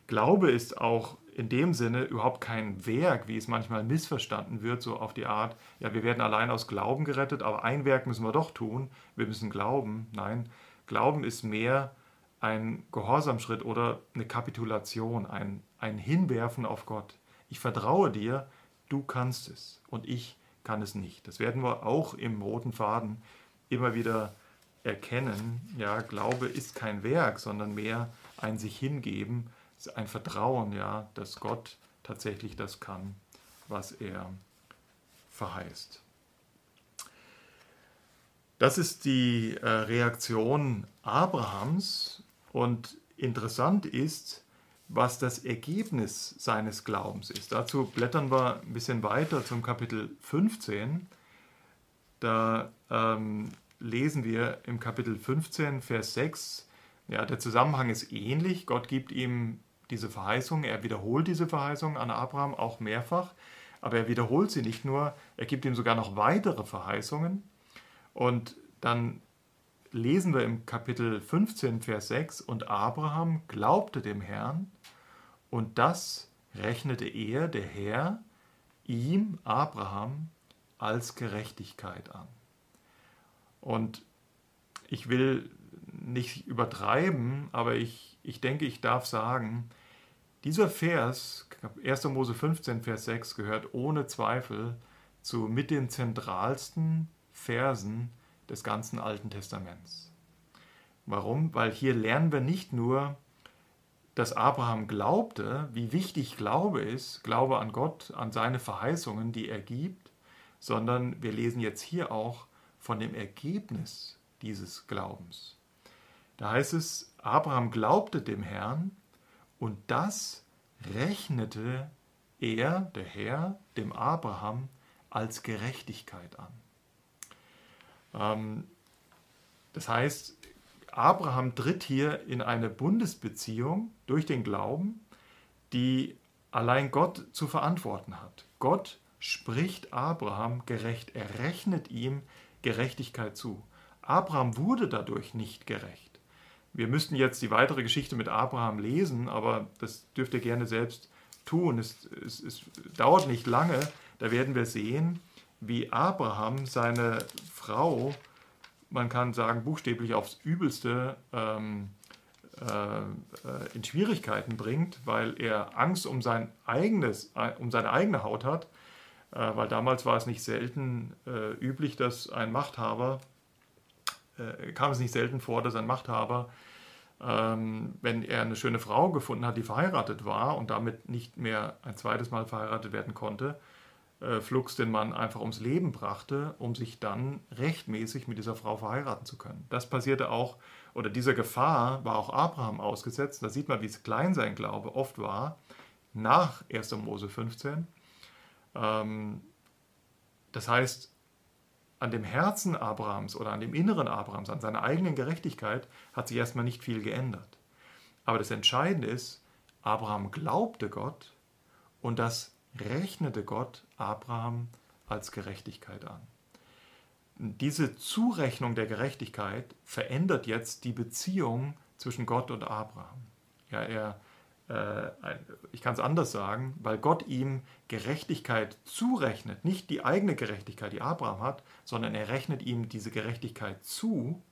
Glaube ist auch in dem Sinne überhaupt kein Werk, wie es manchmal missverstanden wird, so auf die Art, ja, wir werden allein aus Glauben gerettet, aber ein Werk müssen wir doch tun, wir müssen glauben. Nein, Glauben ist mehr ein Gehorsamschritt oder eine Kapitulation, ein, ein Hinwerfen auf Gott. Ich vertraue dir, du kannst es und ich kann es nicht. Das werden wir auch im roten Faden immer wieder erkennen. Ja, Glaube ist kein Werk, sondern mehr ein sich hingeben, ein Vertrauen, ja, dass Gott tatsächlich das kann, was er verheißt. Das ist die äh, Reaktion Abrahams und interessant ist, was das Ergebnis seines Glaubens ist. Dazu blättern wir ein bisschen weiter zum Kapitel 15. Da ähm, lesen wir im Kapitel 15, Vers 6, ja, der Zusammenhang ist ähnlich. Gott gibt ihm diese Verheißung, er wiederholt diese Verheißung an Abraham auch mehrfach, aber er wiederholt sie nicht nur, er gibt ihm sogar noch weitere Verheißungen. Und dann lesen wir im Kapitel 15, Vers 6, und Abraham glaubte dem Herrn, und das rechnete er, der Herr, ihm, Abraham, als Gerechtigkeit an. Und ich will nicht übertreiben, aber ich, ich denke, ich darf sagen, dieser Vers, 1. Mose 15, Vers 6, gehört ohne Zweifel zu mit den zentralsten Versen des ganzen Alten Testaments. Warum? Weil hier lernen wir nicht nur, dass Abraham glaubte, wie wichtig Glaube ist, Glaube an Gott, an seine Verheißungen, die er gibt, sondern wir lesen jetzt hier auch von dem Ergebnis dieses Glaubens. Da heißt es, Abraham glaubte dem Herrn und das rechnete er, der Herr, dem Abraham als Gerechtigkeit an. Ähm, das heißt, Abraham tritt hier in eine Bundesbeziehung durch den Glauben, die allein Gott zu verantworten hat. Gott spricht Abraham gerecht, er rechnet ihm Gerechtigkeit zu. Abraham wurde dadurch nicht gerecht. Wir müssten jetzt die weitere Geschichte mit Abraham lesen, aber das dürft ihr gerne selbst tun. Es, es, es dauert nicht lange, da werden wir sehen, wie Abraham seine Frau, man kann sagen, buchstäblich aufs Übelste ähm, äh, in Schwierigkeiten bringt, weil er Angst um, sein eigenes, um seine eigene Haut hat. Äh, weil damals war es nicht selten äh, üblich, dass ein Machthaber, äh, kam es nicht selten vor, dass ein Machthaber, ähm, wenn er eine schöne Frau gefunden hat, die verheiratet war und damit nicht mehr ein zweites Mal verheiratet werden konnte, äh, flugs den Mann einfach ums Leben brachte, um sich dann rechtmäßig mit dieser Frau verheiraten zu können. Das passierte auch, oder dieser Gefahr war auch Abraham ausgesetzt. Da sieht man, wie klein sein Glaube oft war, nach 1. Mose 15. Ähm, das heißt, an dem Herzen Abrahams oder an dem Inneren Abrahams, an seiner eigenen Gerechtigkeit hat sich erstmal nicht viel geändert. Aber das Entscheidende ist, Abraham glaubte Gott und das rechnete Gott Abraham als Gerechtigkeit an. Diese Zurechnung der Gerechtigkeit verändert jetzt die Beziehung zwischen Gott und Abraham. Ja, er äh, ich kann es anders sagen, weil Gott ihm Gerechtigkeit zurechnet, nicht die eigene Gerechtigkeit, die Abraham hat, sondern er rechnet ihm diese Gerechtigkeit zu,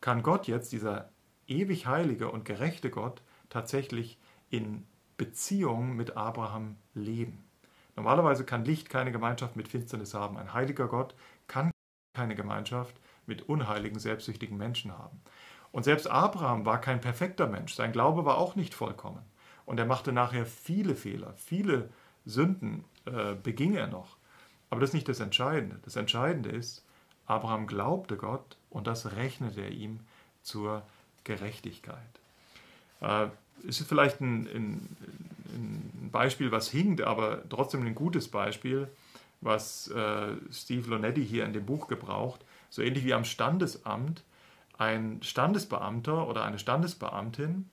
kann Gott jetzt, dieser ewig heilige und gerechte Gott, tatsächlich in Beziehung mit Abraham leben. Normalerweise kann Licht keine Gemeinschaft mit Finsternis haben. Ein heiliger Gott kann keine Gemeinschaft mit unheiligen, selbstsüchtigen Menschen haben. Und selbst Abraham war kein perfekter Mensch. Sein Glaube war auch nicht vollkommen. Und er machte nachher viele Fehler, viele Sünden äh, beging er noch. Aber das ist nicht das Entscheidende. Das Entscheidende ist, Abraham glaubte Gott und das rechnete er ihm zur Gerechtigkeit. Äh, ist vielleicht ein, ein, ein, Beispiel, was hinkt, aber trotzdem ein gutes Beispiel, was äh, Steve Lonetti hier in dem Buch gebraucht. So ähnlich wie am Standesamt ein Standesbeamter oder eine Standesbeamtin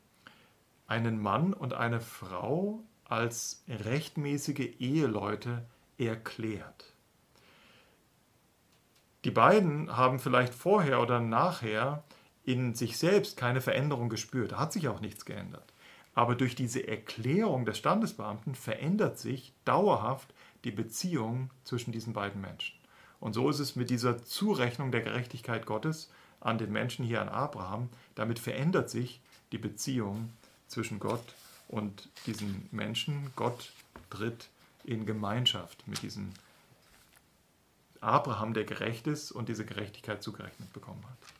einen Mann und eine Frau als rechtmäßige Eheleute erklärt. Die beiden haben vielleicht vorher oder nachher in sich selbst keine Veränderung gespürt, da hat sich auch nichts geändert. Aber durch diese Erklärung des Standesbeamten verändert sich dauerhaft die Beziehung zwischen diesen beiden Menschen. Und so ist es mit dieser Zurechnung der Gerechtigkeit Gottes an den Menschen hier an Abraham. Damit verändert sich die Beziehung zwischen Gott und diesen Menschen. Gott tritt in Gemeinschaft mit diesem Abraham, der gerecht ist und diese Gerechtigkeit zugerechnet bekommen hat.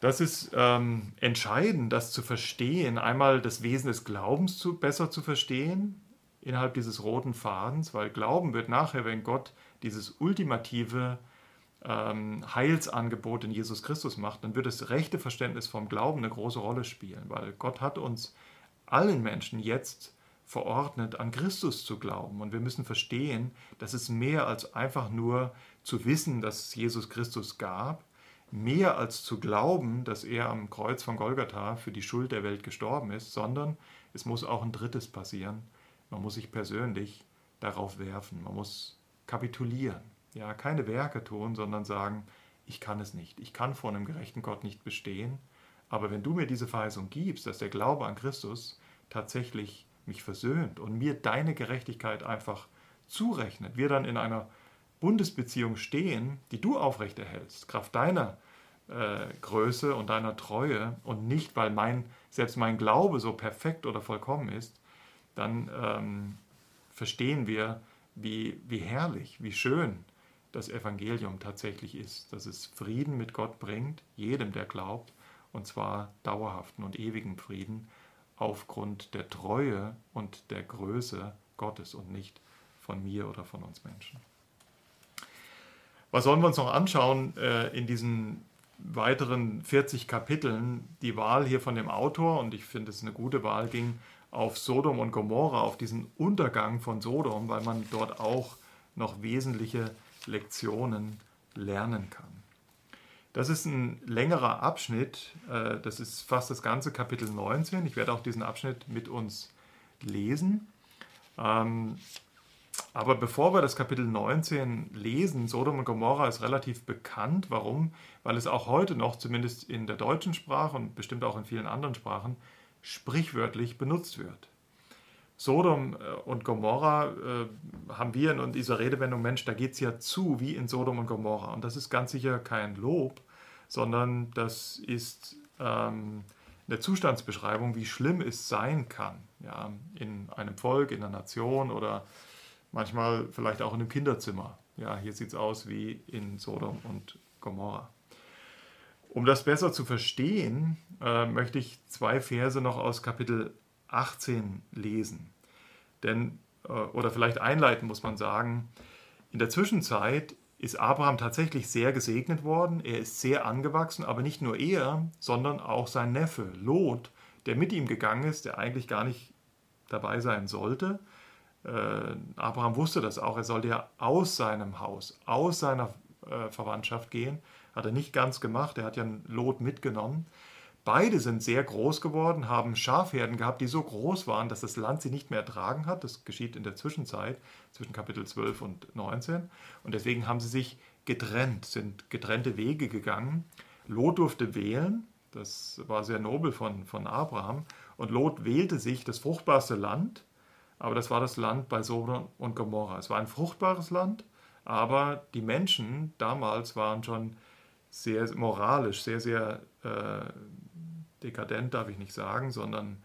Das ist ähm, entscheidend, das zu verstehen, einmal das Wesen des Glaubens zu, besser zu verstehen innerhalb dieses roten Fadens, weil Glauben wird nachher, wenn Gott dieses ultimative ähm, Heilsangebot in Jesus Christus macht, dann wird das rechte Verständnis vom Glauben eine große Rolle spielen, weil Gott hat uns allen Menschen jetzt verordnet, an Christus zu glauben. Und wir müssen verstehen, dass es mehr als einfach nur zu wissen, dass es Jesus Christus gab, mehr als zu glauben, dass er am Kreuz von Golgatha für die Schuld der Welt gestorben ist, sondern es muss auch ein drittes passieren. Man muss sich persönlich darauf werfen. Man muss kapitulieren. Ja, keine Werke tun, sondern sagen, ich kann es nicht. Ich kann vor einem gerechten Gott nicht bestehen. Aber wenn du mir diese Verheißung gibst, dass der Glaube an Christus tatsächlich mich versöhnt und mir deine Gerechtigkeit einfach zurechnet, wir dann in einer Bundesbeziehung stehen, die du aufrechterhältst, Kraft deiner äh, Größe und deiner Treue und nicht, weil mein, selbst mein Glaube so perfekt oder vollkommen ist, dann ähm, verstehen wir, wie, wie herrlich, wie schön das Evangelium tatsächlich ist, dass es Frieden mit Gott bringt, jedem, der glaubt, und zwar dauerhaften und ewigen Frieden aufgrund der Treue und der Größe Gottes und nicht von mir oder von uns Menschen. Was sollen wir uns noch anschauen äh, in diesen weiteren 40 Kapiteln? Die Wahl hier von dem Autor, und ich finde es eine gute Wahl, ging auf Sodom und Gomorra, auf diesen Untergang von Sodom, weil man dort auch noch wesentliche Lektionen lernen kann. Das ist ein längerer Abschnitt, äh, das ist fast das ganze Kapitel 19. Ich werde auch diesen Abschnitt mit uns lesen. Ähm, aber bevor wir das Kapitel 19 lesen, Sodom und Gomorra ist relativ bekannt. Warum? Weil es auch heute noch, zumindest in der deutschen Sprache und bestimmt auch in vielen anderen Sprachen, sprichwörtlich benutzt wird. Sodom äh, und Gomorra äh, haben wir in dieser Redewendung, Mensch, da geht es ja zu wie in Sodom und Gomorra. Und das ist ganz sicher kein Lob, sondern das ist ähm, eine Zustandsbeschreibung, wie schlimm es sein kann. Ja, in einem Volk, in einer Nation oder manchmal vielleicht auch in einem Kinderzimmer. Ja, hier sieht es aus wie in Sodom und Gomorra. Um das besser zu verstehen, äh, möchte ich zwei Verse noch aus Kapitel 18 lesen. Denn, äh, oder vielleicht einleiten muss man sagen, in der Zwischenzeit ist Abraham tatsächlich sehr gesegnet worden. Er ist sehr angewachsen, aber nicht nur er, sondern auch sein Neffe Lot, der mit ihm gegangen ist, der eigentlich gar nicht dabei sein sollte. Äh, Abraham wusste das auch. Er sollte ja aus seinem Haus, aus seiner äh, Verwandtschaft gehen. Hat er nicht ganz gemacht. Er hat ja ein Lot mitgenommen. Beide sind sehr groß geworden, haben Schafherden gehabt, die so groß waren, dass das Land sie nicht mehr ertragen hat. Das geschieht in der Zwischenzeit, zwischen Kapitel 12 und 19. Und deswegen haben sie sich getrennt, sind getrennte Wege gegangen. Lot durfte wählen, das war sehr nobel von, von Abraham. Und Lot wählte sich das fruchtbarste Land, aber das war das Land bei Sodom und Gomorra. Es war ein fruchtbares Land, aber die Menschen damals waren schon sehr moralisch, sehr, sehr äh, dekadent, darf ich nicht sagen, sondern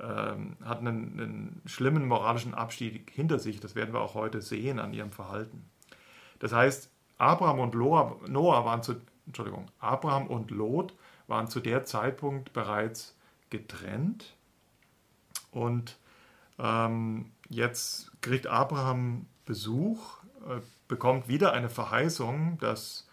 ähm, hatten einen, einen, schlimmen moralischen Abstieg hinter sich. Das werden wir auch heute sehen an ihrem Verhalten. Das heißt, Abraham und Noah, waren zu, Entschuldigung, Abraham und Lot waren zu der Zeitpunkt bereits getrennt und ähm, jetzt kriegt Abraham Besuch, äh, bekommt wieder eine Verheißung, dass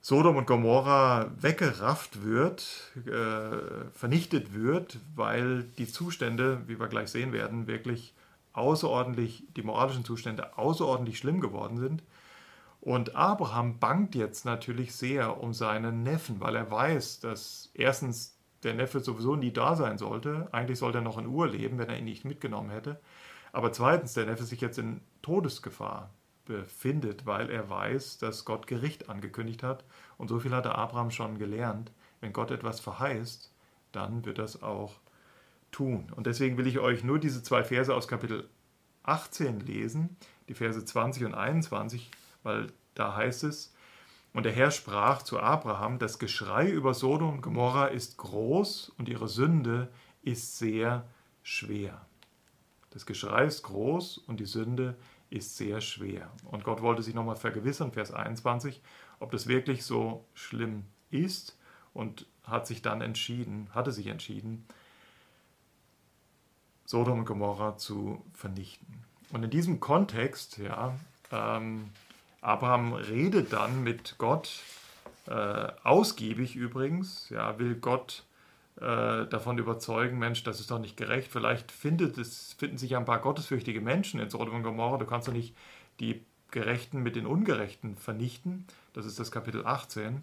Sodom und Gomorra weggerafft wird, äh, vernichtet wird, weil die Zustände, wie wir gleich sehen werden, wirklich außerordentlich, die moralischen Zustände außerordentlich schlimm geworden sind. Und Abraham bangt jetzt natürlich sehr um seinen Neffen, weil er weiß, dass erstens der Neffe sowieso nie da sein sollte. Eigentlich sollte er noch in Uhr leben, wenn er ihn nicht mitgenommen hätte. Aber zweitens, der Neffe sich jetzt in Todesgefahr befindet, weil er weiß, dass Gott Gericht angekündigt hat. Und so viel hatte Abraham schon gelernt. Wenn Gott etwas verheißt, dann wird das auch tun. Und deswegen will ich euch nur diese zwei Verse aus Kapitel 18 lesen, die Verse 20 und 21, weil da heißt es, und der Herr sprach zu Abraham, das Geschrei über Sodom und Gomorra ist groß und ihre Sünde ist sehr schwer. Das Geschrei ist groß und die Sünde ist sehr schwer. Und Gott wollte sich nochmal vergewissern, Vers 21, ob das wirklich so schlimm ist und hat sich dann entschieden, hatte sich entschieden, Sodom und Gomorra zu vernichten. Und in diesem Kontext, ja, ähm, Abraham redet dann mit Gott, äh, ausgiebig übrigens, ja, will Gott äh, davon überzeugen, Mensch, das ist doch nicht gerecht. Vielleicht findet es, finden sich ein paar gottesfürchtige Menschen in Sodom und Gomorra. Du kannst doch nicht die Gerechten mit den Ungerechten vernichten. Das ist das Kapitel 18.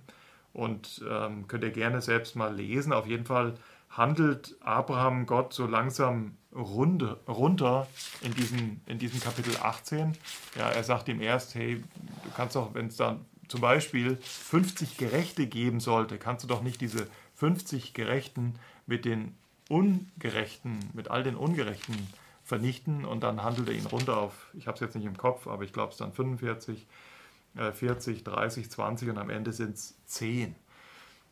Und ähm, könnt ihr gerne selbst mal lesen. Auf jeden Fall handelt Abraham Gott so langsam runde, runter in diesem, in diesem Kapitel 18. Ja, er sagt ihm erst, hey, du kannst doch, wenn es dann zum Beispiel 50 Gerechte geben sollte, kannst du doch nicht diese 50 Gerechten mit den Ungerechten, mit all den Ungerechten vernichten und dann handelt er ihn runter auf, ich habe es jetzt nicht im Kopf, aber ich glaube es dann 45, äh, 40, 30, 20 und am Ende sind es 10.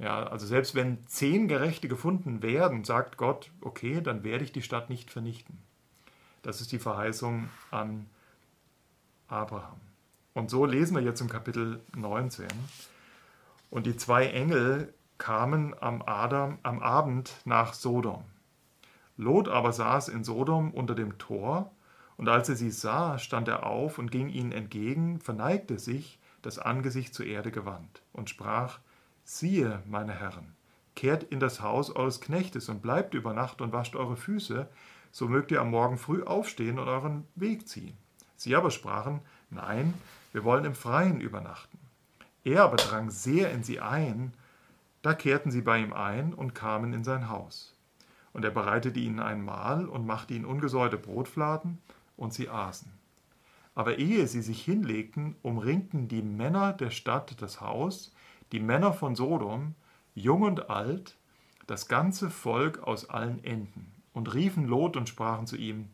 Ja, also selbst wenn zehn Gerechte gefunden werden, sagt Gott, okay, dann werde ich die Stadt nicht vernichten. Das ist die Verheißung an Abraham. Und so lesen wir jetzt im Kapitel 19. Und die zwei Engel kamen am, Adam, am Abend nach Sodom. Lot aber saß in Sodom unter dem Tor, und als er sie sah, stand er auf und ging ihnen entgegen, verneigte sich, das Angesicht zur Erde gewandt, und sprach, Siehe, meine Herren, kehrt in das Haus eures Knechtes und bleibt über Nacht und wascht eure Füße, so mögt ihr am Morgen früh aufstehen und euren Weg ziehen. Sie aber sprachen, Nein, wir wollen im Freien übernachten. Er aber drang sehr in sie ein, da kehrten sie bei ihm ein und kamen in sein Haus. Und er bereitete ihnen ein Mahl und machte ihnen ungesäuerte Brotfladen, und sie aßen. Aber ehe sie sich hinlegten, umringten die Männer der Stadt das Haus, die Männer von Sodom, jung und alt, das ganze Volk aus allen Enden, und riefen Lot und sprachen zu ihm,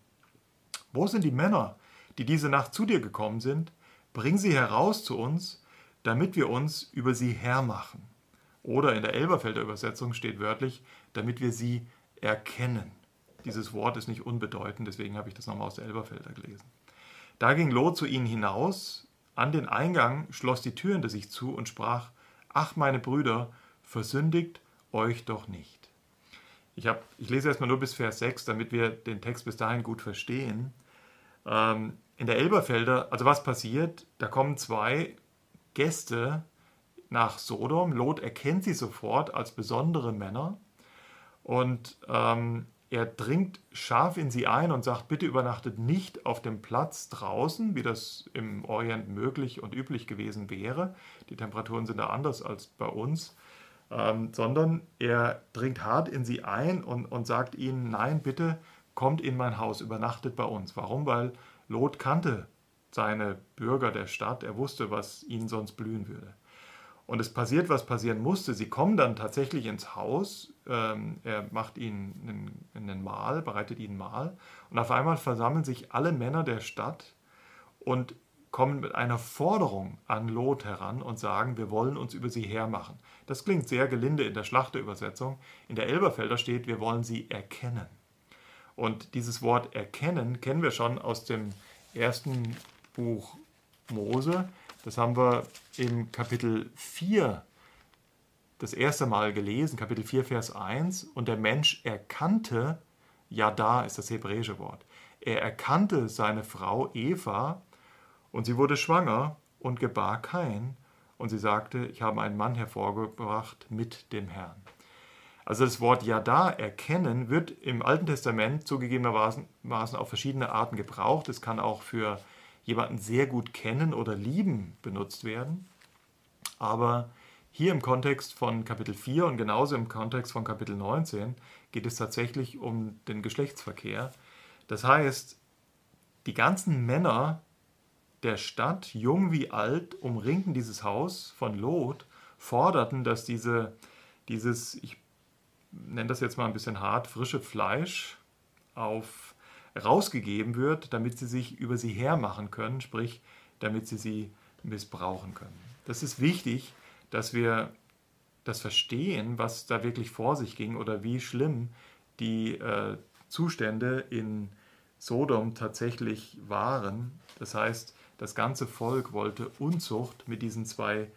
Wo sind die Männer, die diese Nacht zu dir gekommen sind? Bring sie heraus zu uns, damit wir uns über sie hermachen. Oder in der Elberfelder Übersetzung steht wörtlich, damit wir sie erkennen. Dieses Wort ist nicht unbedeutend, deswegen habe ich das nochmal aus der Elberfelder gelesen. Da ging Lot zu ihnen hinaus, an den Eingang schloss die Tür hinter sich zu und sprach, Ach, meine Brüder, versündigt euch doch nicht. Ich, hab, ich lese erstmal nur bis Vers 6, damit wir den Text bis dahin gut verstehen. Ähm, in der Elberfelder, also was passiert? Da kommen zwei Gäste nach Sodom. Lot erkennt sie sofort als besondere Männer und ähm, er dringt scharf in sie ein und sagt, bitte übernachtet nicht auf dem Platz draußen, wie das im Orient möglich und üblich gewesen wäre. Die Temperaturen sind da anders als bei uns. Ähm, sondern er dringt hart in sie ein und, und sagt ihnen, nein, bitte kommt in mein Haus, übernachtet bei uns. Warum? Weil Lot kannte seine Bürger der Stadt, er wusste, was ihnen sonst blühen würde. Und es passiert, was passieren musste. Sie kommen dann tatsächlich ins Haus. Ähm, er macht ihnen einen, einen Mahl, bereitet ihnen Mahl. Und auf einmal versammeln sich alle Männer der Stadt und kommen mit einer Forderung an Lot heran und sagen, wir wollen uns über sie hermachen. Das klingt sehr gelinde in der Schlachterübersetzung. In der Elberfelder steht, wir wollen sie erkennen. Und dieses Wort erkennen kennen wir schon aus dem ersten Buch Mose. Das haben wir im Kapitel 4 das erste Mal gelesen, Kapitel 4, Vers 1. Und der Mensch erkannte, ja da ist das hebräische Wort, er erkannte seine Frau Eva und sie wurde schwanger und gebar kein. Und sie sagte, ich habe einen Mann hervorgebracht mit dem Herrn. Also das Wort Yada, erkennen, wird im Alten Testament zugegebenermaßen auf verschiedene Arten gebraucht. Es kann auch für jemanden sehr gut kennen oder lieben benutzt werden. Aber hier im Kontext von Kapitel 4 und genauso im Kontext von Kapitel 19 geht es tatsächlich um den Geschlechtsverkehr. Das heißt, die ganzen Männer der Stadt, jung wie alt, umringten dieses Haus von Lot, forderten, dass diese, dieses, ich nenne das jetzt mal ein bisschen hart, frische Fleisch auf rausgegeben wird, damit sie sich über sie hermachen können, sprich, damit sie sie missbrauchen können. Das ist wichtig, dass wir das verstehen, was da wirklich vor sich ging oder wie schlimm die äh, Zustände in Sodom tatsächlich waren. Das heißt, das ganze Volk wollte Unzucht mit diesen zwei,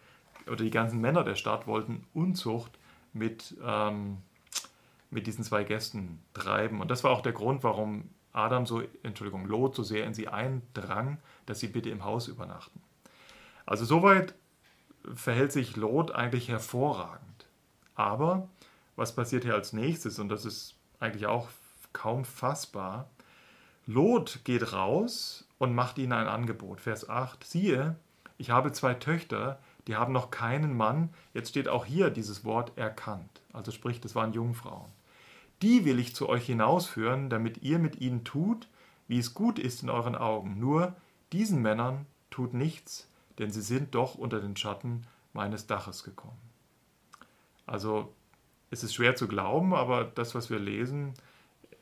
oder die ganzen Männer der Stadt wollten Unzucht mit, ähm, mit diesen zwei Gästen treiben. Und das war auch der Grund, warum Adam so, Entschuldigung, Lot so sehr in sie eindrang, dass sie bitte im Haus übernachten. Also soweit verhält sich Lot eigentlich hervorragend. Aber was passiert hier als nächstes? Und das ist eigentlich auch kaum fassbar. Lot geht raus und macht ihnen ein Angebot. Vers 8. Siehe, ich habe zwei Töchter, die haben noch keinen Mann. Jetzt steht auch hier dieses Wort erkannt. Also sprich, das waren Jungfrauen. Die will ich zu euch hinausführen, damit ihr mit ihnen tut, wie es gut ist in euren Augen. Nur diesen Männern tut nichts, denn sie sind doch unter den Schatten meines Daches gekommen. Also es ist schwer zu glauben, aber das, was wir lesen,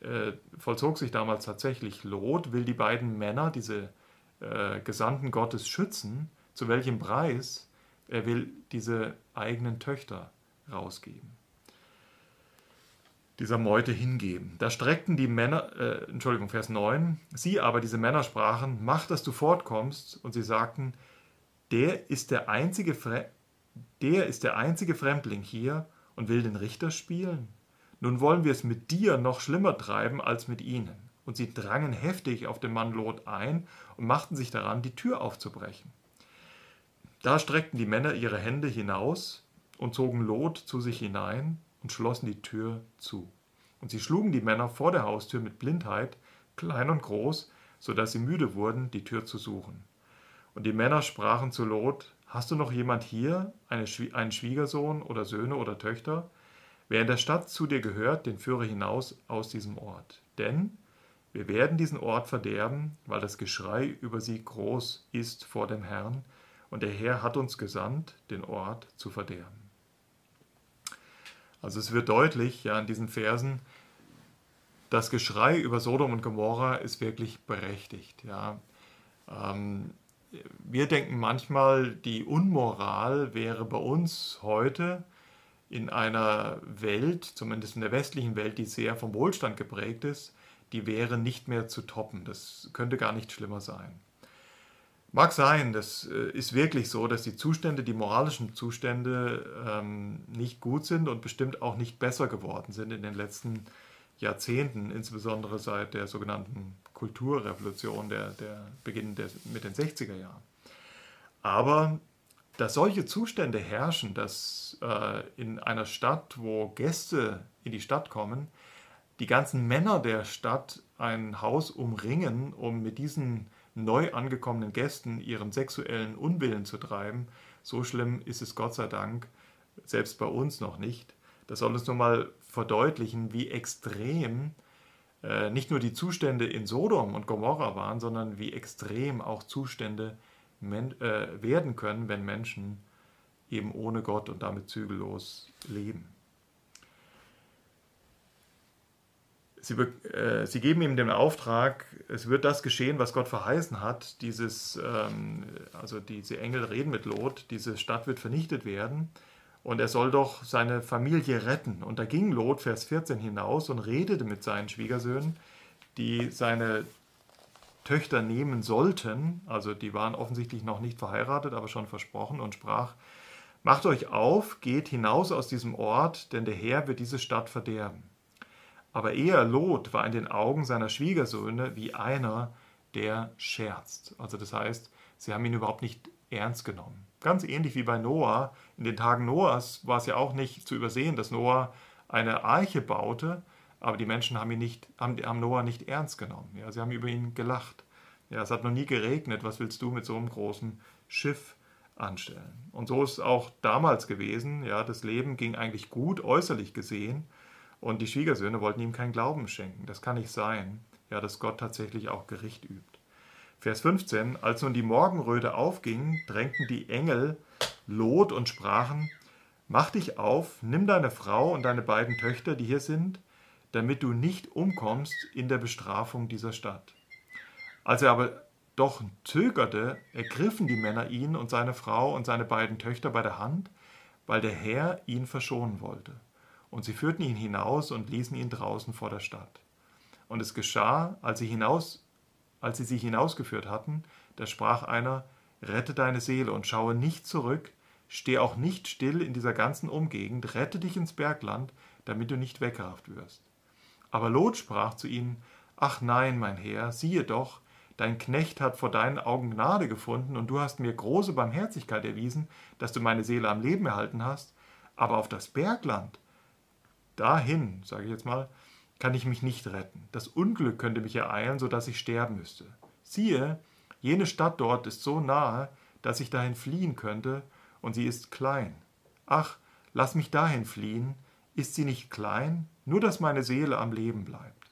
äh, vollzog sich damals tatsächlich. Lot will die beiden Männer, diese äh, Gesandten Gottes, schützen. Zu welchem Preis? Er will diese eigenen Töchter rausgeben. Dieser Meute hingeben. Da streckten die Männer, äh, Entschuldigung, Vers 9, sie aber, diese Männer sprachen, mach, dass du fortkommst. Und sie sagten, der ist der einzige, Fre der ist der einzige Fremdling hier und will den Richter spielen. Nun wollen wir es mit dir noch schlimmer treiben als mit ihnen. Und sie drangen heftig auf den Mann Lot ein und machten sich daran, die Tür aufzubrechen. Da streckten die Männer ihre Hände hinaus und zogen Lot zu sich hinein und schlossen die Tür zu. Und sie schlugen die Männer vor der Haustür mit Blindheit, klein und groß, so dass sie müde wurden, die Tür zu suchen. Und die Männer sprachen zu Lot: Hast du noch jemand hier, eine, einen Schwiegersohn oder Söhne oder Töchter? Wer in der Stadt zu dir gehört, den führe hinaus aus diesem Ort. Denn wir werden diesen Ort verderben, weil das Geschrei über sie groß ist vor dem Herrn, und der Herr hat uns gesandt, den Ort zu verderben. Also es wird deutlich, ja, in diesen Versen, das Geschrei über Sodom und Gomorra ist wirklich berechtigt. Ja. Ähm, wir denken manchmal, die Unmoral wäre bei uns heute in einer Welt, zumindest in der westlichen Welt, die sehr vom Wohlstand geprägt ist, die wäre nicht mehr zu toppen. Das könnte gar nicht schlimmer sein. Mag sein, das äh, ist wirklich so, dass die Zustände, die moralischen Zustände ähm, nicht gut sind und bestimmt auch nicht besser geworden sind in den letzten Jahrzehnten, insbesondere seit der sogenannten Kulturrevolution, der, der Beginn der, mit den 60er Jahren. Aber dass solche Zustände herrschen, dass äh, in einer Stadt, wo Gäste in die Stadt kommen, die ganzen Männer der Stadt ein Haus umringen, um mit diesen neu angekommenen Gästen ihren sexuellen Unwillen zu treiben, so schlimm ist es Gott sei Dank selbst bei uns noch nicht. Das soll uns nur mal verdeutlichen, wie extrem äh, nicht nur die Zustände in Sodom und Gomorra waren, sondern wie extrem auch Zustände äh, werden können, wenn Menschen eben ohne Gott und damit zügellos leben. Sie, äh, sie, geben ihm den Auftrag, es wird das geschehen, was Gott verheißen hat. Dieses, ähm, also diese Engel reden mit Lot, diese Stadt wird vernichtet werden und er soll doch seine Familie retten. Und da ging Lot, Vers 14, hinaus und redete mit seinen Schwiegersöhnen, die seine Töchter nehmen sollten, also die waren offensichtlich noch nicht verheiratet, aber schon versprochen und sprach, Macht euch auf, geht hinaus aus diesem Ort, denn der Herr wird diese Stadt verderben. Aber er, Lot, war in den Augen seiner Schwiegersöhne wie einer, der scherzt. Also das heißt, sie haben ihn überhaupt nicht ernst genommen. Ganz ähnlich wie bei Noah. In den Tagen Noahs war es ja auch nicht zu übersehen, dass Noah eine Arche baute, aber die Menschen haben, ihn nicht, haben Noah nicht ernst genommen. Ja, sie haben über ihn gelacht. Ja, es hat noch nie geregnet. Was willst du mit so einem großen Schiff anstellen? Und so ist es auch damals gewesen. Ja, das Leben ging eigentlich gut, äußerlich gesehen. Und die Schwiegersöhne wollten ihm keinen Glauben schenken. Das kann nicht sein, ja, dass Gott tatsächlich auch Gericht übt. Vers 15. Als nun die Morgenröte aufging, drängten die Engel Lot und sprachen: Mach dich auf, nimm deine Frau und deine beiden Töchter, die hier sind, damit du nicht umkommst in der Bestrafung dieser Stadt. Als er aber doch zögerte, ergriffen die Männer ihn und seine Frau und seine beiden Töchter bei der Hand, weil der Herr ihn verschonen wollte. Und sie führten ihn hinaus und ließen ihn draußen vor der Stadt. Und es geschah, als sie, hinaus, als sie sich hinausgeführt hatten, da sprach einer, Rette deine Seele und schaue nicht zurück, steh auch nicht still in dieser ganzen Umgegend, rette dich ins Bergland, damit du nicht weggerafft wirst. Aber Lot sprach zu ihnen, Ach nein, mein Herr, siehe doch, dein Knecht hat vor deinen Augen Gnade gefunden und du hast mir große Barmherzigkeit erwiesen, dass du meine Seele am Leben erhalten hast, aber auf das Bergland, dahin, sage ich jetzt mal, kann ich mich nicht retten. Das Unglück könnte mich ereilen, so dass ich sterben müsste. Siehe, jene Stadt dort ist so nahe, dass ich dahin fliehen könnte, und sie ist klein. Ach, lass mich dahin fliehen, ist sie nicht klein, nur dass meine Seele am Leben bleibt.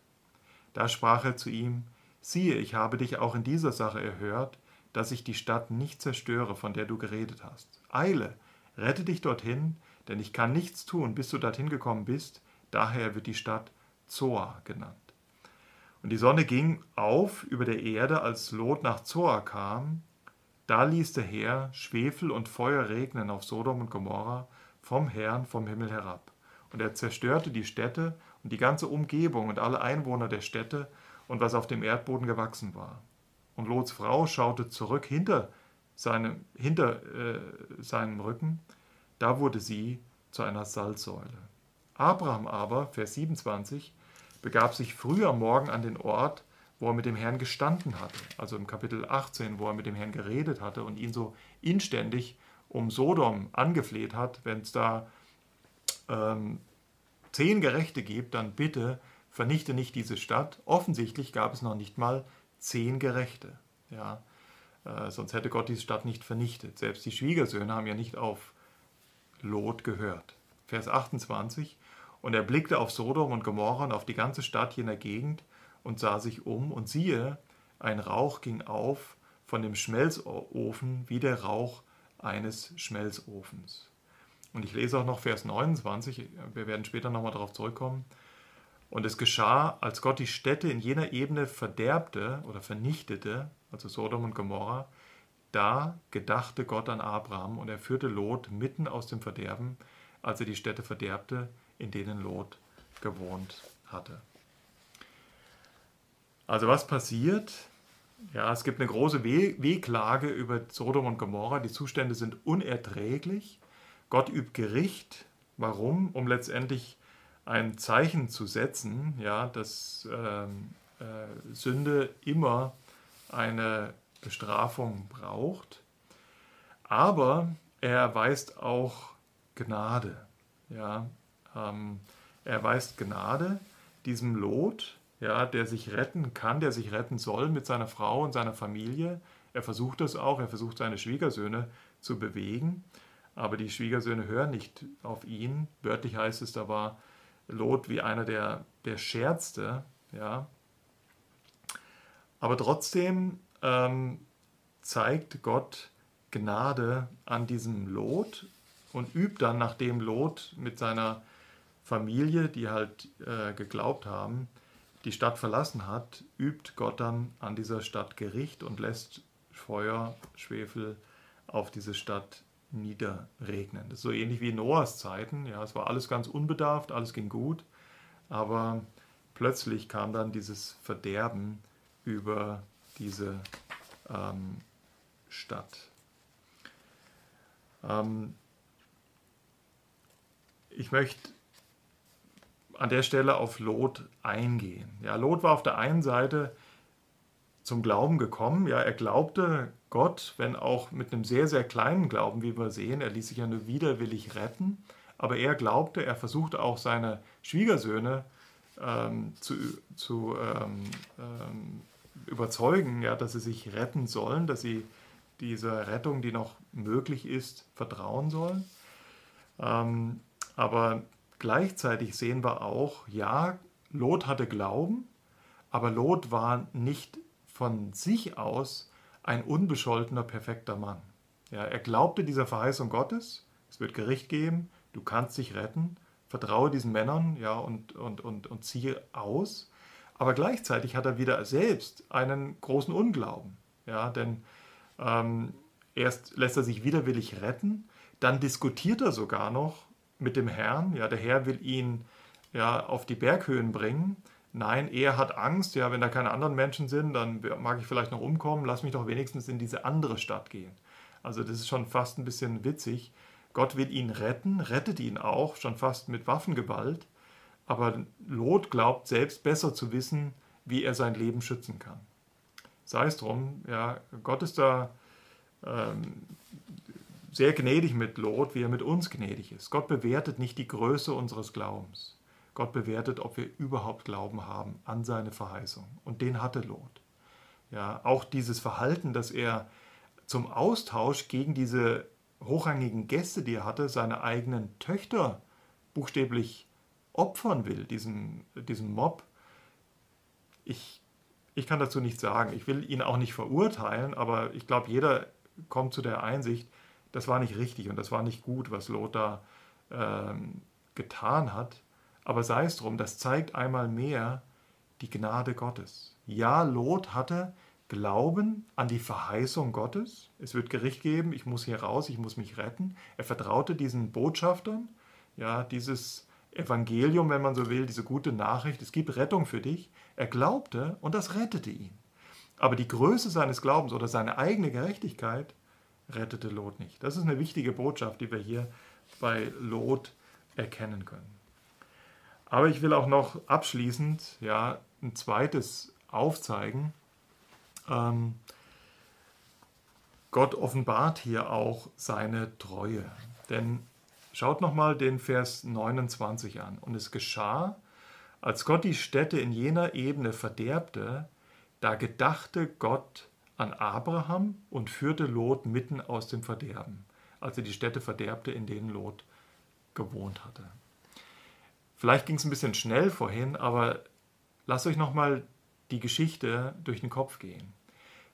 Da sprach er zu ihm, siehe, ich habe dich auch in dieser Sache erhört, dass ich die Stadt nicht zerstöre, von der du geredet hast. Eile, rette dich dorthin, denn ich kann nichts tun, bis du dorthin gekommen bist, daher wird die Stadt Zoa genannt. Und die Sonne ging auf über der Erde, als Lot nach Zoa kam. Da ließ der Herr Schwefel und Feuer regnen auf Sodom und Gomorra vom Herrn vom Himmel herab. Und er zerstörte die Städte und die ganze Umgebung und alle Einwohner der Städte und was auf dem Erdboden gewachsen war. Und Lots Frau schaute zurück hinter seinem, hinter, äh, seinem Rücken. Da wurde sie zu einer Salzsäule. Abraham aber, Vers 27, begab sich früh am Morgen an den Ort, wo er mit dem Herrn gestanden hatte, also im Kapitel 18, wo er mit dem Herrn geredet hatte und ihn so inständig um Sodom angefleht hat, wenn es da ähm, zehn Gerechte gibt, dann bitte vernichte nicht diese Stadt. Offensichtlich gab es noch nicht mal zehn Gerechte. Ja, äh, sonst hätte Gott diese Stadt nicht vernichtet. Selbst die Schwiegersöhne haben ja nicht auf Lot gehört. Vers 28. Und er blickte auf Sodom und Gomorra und auf die ganze Stadt jener Gegend und sah sich um, und siehe, ein Rauch ging auf von dem Schmelzofen wie der Rauch eines Schmelzofens. Und ich lese auch noch Vers 29, wir werden später nochmal darauf zurückkommen. Und es geschah, als Gott die Städte in jener Ebene verderbte oder vernichtete, also Sodom und Gomorra, da gedachte Gott an Abraham und er führte Lot mitten aus dem Verderben, als er die Städte verderbte, in denen Lot gewohnt hatte. Also was passiert? Ja, es gibt eine große Wehklage über Sodom und Gomorra. Die Zustände sind unerträglich. Gott übt Gericht. Warum? Um letztendlich ein Zeichen zu setzen, ja, dass ähm, äh, Sünde immer eine Bestrafung braucht. Aber er erweist auch Gnade. Ja, ähm, er erweist Gnade diesem Lot, ja, der sich retten kann, der sich retten soll mit seiner Frau und seiner Familie. Er versucht das auch, er versucht seine Schwiegersöhne zu bewegen, aber die Schwiegersöhne hören nicht auf ihn. Wörtlich heißt es, da war Lot wie einer, der, der scherzte, ja. Aber trotzdem ähm, zeigt Gott Gnade an diesem Lot und übt dann, nachdem Lot mit seiner Familie, die halt äh, geglaubt haben, die Stadt verlassen hat, übt Gott dann an dieser Stadt Gericht und lässt Feuer, Schwefel auf diese Stadt niederregnen. Das ist so ähnlich wie in Noahs Zeiten. Ja, es war alles ganz unbedarft, alles ging gut, aber plötzlich kam dann dieses Verderben über diese ähm, Stadt. Ähm, ich möchte an der Stelle auf Lot eingehen. Ja, Lot war auf der einen Seite zum Glauben gekommen. Ja, er glaubte Gott, wenn auch mit einem sehr, sehr kleinen Glauben, wie wir sehen. Er ließ sich ja nur widerwillig retten. Aber er glaubte, er versuchte auch seine Schwiegersöhne ähm, zu, zu ähm, ähm, überzeugen, ja, dass sie sich retten sollen, dass sie dieser Rettung, die noch möglich ist, vertrauen sollen. Ähm, aber Gleichzeitig sehen wir auch, ja, Lot hatte Glauben, aber Lot war nicht von sich aus ein unbescholtener, perfekter Mann. Ja, er glaubte dieser Verheißung Gottes, es wird Gericht geben, du kannst dich retten, vertraue diesen Männern ja, und, und, und, und ziehe aus. Aber gleichzeitig hat er wieder selbst einen großen Unglauben. Ja, denn ähm, erst lässt er sich widerwillig retten, dann diskutiert er sogar noch mit dem Herrn. Ja, der Herr will ihn ja, auf die Berghöhen bringen. Nein, er hat Angst. Ja, wenn da keine anderen Menschen sind, dann mag ich vielleicht noch umkommen. Lass mich doch wenigstens in diese andere Stadt gehen. Also das ist schon fast ein bisschen witzig. Gott will ihn retten, rettet ihn auch, schon fast mit Waffengewalt. Aber Lot glaubt selbst besser zu wissen, wie er sein Leben schützen kann. sei es drum, ja, Gott ist da ähm, sehr gnädig mit Lot, wie er mit uns gnädig ist. Gott bewertet nicht die Größe unseres Glaubens. Gott bewertet, ob wir überhaupt Glauben haben an seine Verheißung. Und den hatte Lot. Ja, auch dieses Verhalten, dass er zum Austausch gegen diese hochrangigen Gäste, die er hatte, seine eigenen Töchter buchstäblich opfern will, diesem, diesem Mob. Ich, ich kann dazu nichts sagen. Ich will ihn auch nicht verurteilen, aber ich glaube, jeder kommt zu der Einsicht, das war nicht richtig und das war nicht gut, was Lothar ähm, getan hat. Aber sei es drum, das zeigt einmal mehr die Gnade Gottes. Ja, Lot hatte Glauben an die Verheißung Gottes. Es wird Gericht geben, ich muss hier raus, ich muss mich retten. Er vertraute diesen Botschaftern, ja, dieses Evangelium, wenn man so will, diese gute Nachricht, es gibt Rettung für dich. Er glaubte und das rettete ihn. Aber die Größe seines Glaubens oder seine eigene Gerechtigkeit rettete Lot nicht. Das ist eine wichtige Botschaft, die wir hier bei Lot erkennen können. Aber ich will auch noch abschließend ja, ein zweites aufzeigen, ähm, Gott offenbart hier auch seine Treue. Denn schaut nochmal den Vers 29 an. Und es geschah, als Gott die Städte in jener Ebene verderbte, da gedachte Gott an Abraham und führte Lot mitten aus dem Verderben, als er die Städte verderbte, in denen Lot gewohnt hatte. Vielleicht ging es ein bisschen schnell vorhin, aber lasst euch nochmal die Geschichte durch den Kopf gehen.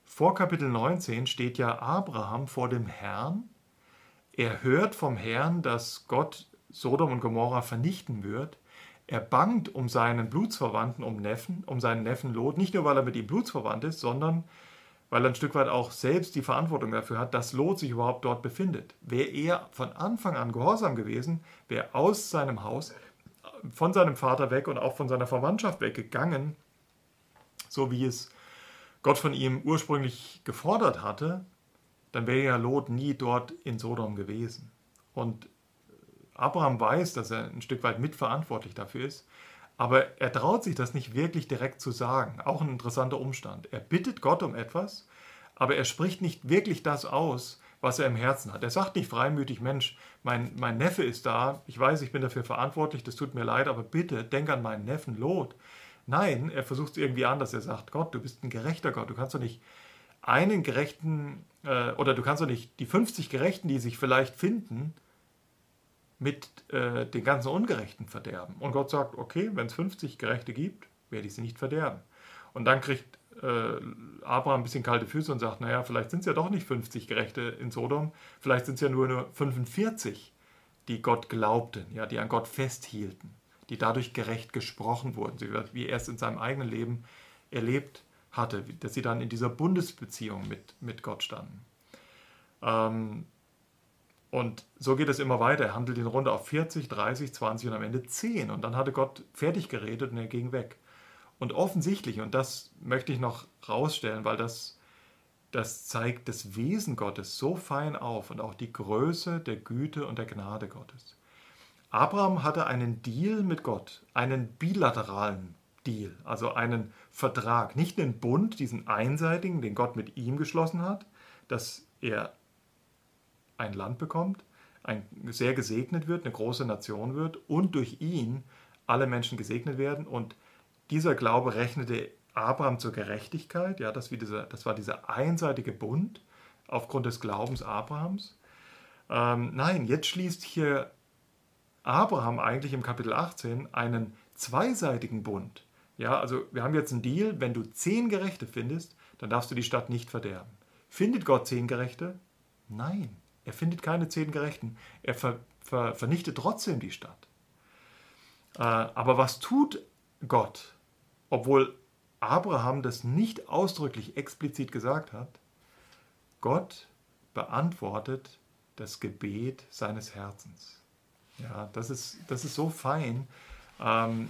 Vor Kapitel 19 steht ja Abraham vor dem Herrn. Er hört vom Herrn, dass Gott Sodom und Gomorra vernichten wird. Er bangt um seinen Blutsverwandten, um Neffen, um seinen Neffen Lot, nicht nur weil er mit ihm blutsverwandt ist, sondern weil er ein Stück weit auch selbst die Verantwortung dafür hat, dass Lot sich überhaupt dort befindet. Wäre er von Anfang an gehorsam gewesen, wäre aus seinem Haus, von seinem Vater weg und auch von seiner Verwandtschaft weggegangen, so wie es Gott von ihm ursprünglich gefordert hatte, dann wäre ja Lot nie dort in Sodom gewesen. Und Abraham weiß, dass er ein Stück weit mitverantwortlich dafür ist, aber er traut sich das nicht wirklich direkt zu sagen. Auch ein interessanter Umstand. Er bittet Gott um etwas, aber er spricht nicht wirklich das aus, was er im Herzen hat. Er sagt nicht freimütig, Mensch, mein, mein Neffe ist da, ich weiß, ich bin dafür verantwortlich, das tut mir leid, aber bitte denk an meinen Neffen Lot. Nein, er versucht es irgendwie anders. Er sagt, Gott, du bist ein gerechter Gott. Du kannst doch nicht einen Gerechten äh, oder du kannst doch nicht die 50 Gerechten, die sich vielleicht finden, mit äh, den ganzen Ungerechten verderben. Und Gott sagt, okay, wenn es 50 Gerechte gibt, werde ich sie nicht verderben. Und dann kriegt äh, Abraham ein bisschen kalte Füße und sagt, naja, vielleicht sind es ja doch nicht 50 Gerechte in Sodom, vielleicht sind es ja nur, nur 45, die Gott glaubten, ja, die an Gott festhielten die dadurch gerecht gesprochen wurden, wie er es in seinem eigenen Leben erlebt hatte, dass sie dann in dieser Bundesbeziehung mit, mit Gott standen. Ähm, und so geht es immer weiter. Er handelt in Runde auf 40, 30, 20 und am Ende 10. Und dann hatte Gott fertig geredet und er ging weg. Und offensichtlich, und das möchte ich noch rausstellen, weil das, das zeigt das Wesen Gottes so fein auf und auch die Größe der Güte und der Gnade Gottes. Abraham hatte einen Deal mit Gott, einen bilateralen Deal, also einen Vertrag, nicht den Bund, diesen einseitigen, den Gott mit ihm geschlossen hat, dass er ein Land bekommt, ein, sehr gesegnet wird, eine große Nation wird und durch ihn alle Menschen gesegnet werden. Und dieser Glaube rechnete Abraham zur Gerechtigkeit. Ja, das, wie dieser, das war dieser einseitige Bund aufgrund des Glaubens Abrahams. Ähm, nein, jetzt schließt hier Abraham eigentlich im Kapitel 18 einen zweiseitigen Bund. Ja, also wir haben jetzt einen Deal, wenn du zehn Gerechte findest, dann darfst du die Stadt nicht verderben. Findet Gott zehn Gerechte? Nein, er findet keine zehn Gerechten. Er ver, ver, vernichtet trotzdem die Stadt. Äh, aber was tut Gott, obwohl Abraham das nicht ausdrücklich explizit gesagt hat? Gott beantwortet das Gebet seines Herzens. Ja, das ist, das ist so fein. Ähm,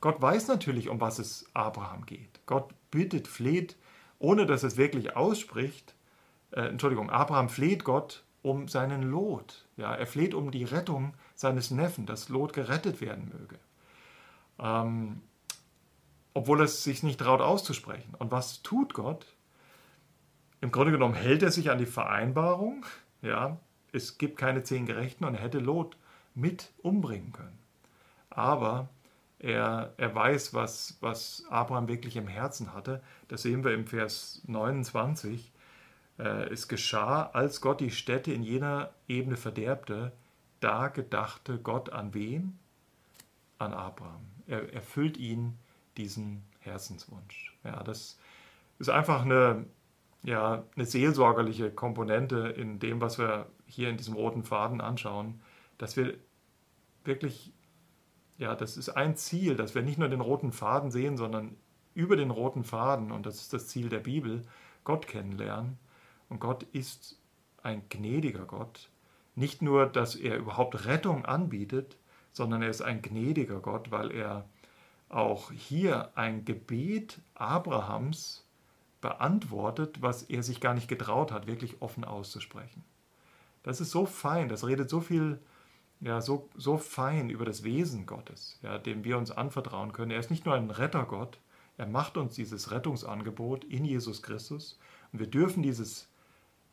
Gott weiß natürlich, um was es Abraham geht. Gott bittet, fleht, ohne dass es wirklich ausspricht. Äh, Entschuldigung, Abraham fleht Gott um seinen Lot. Ja, er fleht um die Rettung seines Neffen, dass Lot gerettet werden möge. Ähm, obwohl er es sich nicht traut auszusprechen. Und was tut Gott? im Grunde genommen hält er sich an die Vereinbarung. Ja, es gibt keine zehn Gerechten und er hätte Lot mit umbringen können. Aber er, er weiß, was, was Abraham wirklich im Herzen hatte. Das sehen wir im Vers 29. Äh, es geschah, als Gott die Städte in jener Ebene verderbte, da gedachte Gott an wen? An Abraham. Er erfüllt ihn diesen Herzenswunsch. Ja, das ist einfach eine, ja, eine seelsorgerliche Komponente in dem, was wir hier in diesem roten Faden anschauen, dass wir wirklich, ja, das ist ein Ziel, dass wir nicht nur den roten Faden sehen, sondern über den roten Faden, und das ist das Ziel der Bibel, Gott kennenlernen. Und Gott ist ein gnädiger Gott. Nicht nur, dass er überhaupt Rettung anbietet, sondern er ist ein gnädiger Gott, weil er auch hier ein Gebet Abrahams beantwortet, was er sich gar nicht getraut hat, wirklich offen auszusprechen. Das ist so fein, das redet so viel, ja, so, so fein über das Wesen Gottes, ja, dem wir uns anvertrauen können. Er ist nicht nur ein Rettergott, er macht uns dieses Rettungsangebot in Jesus Christus und wir dürfen dieses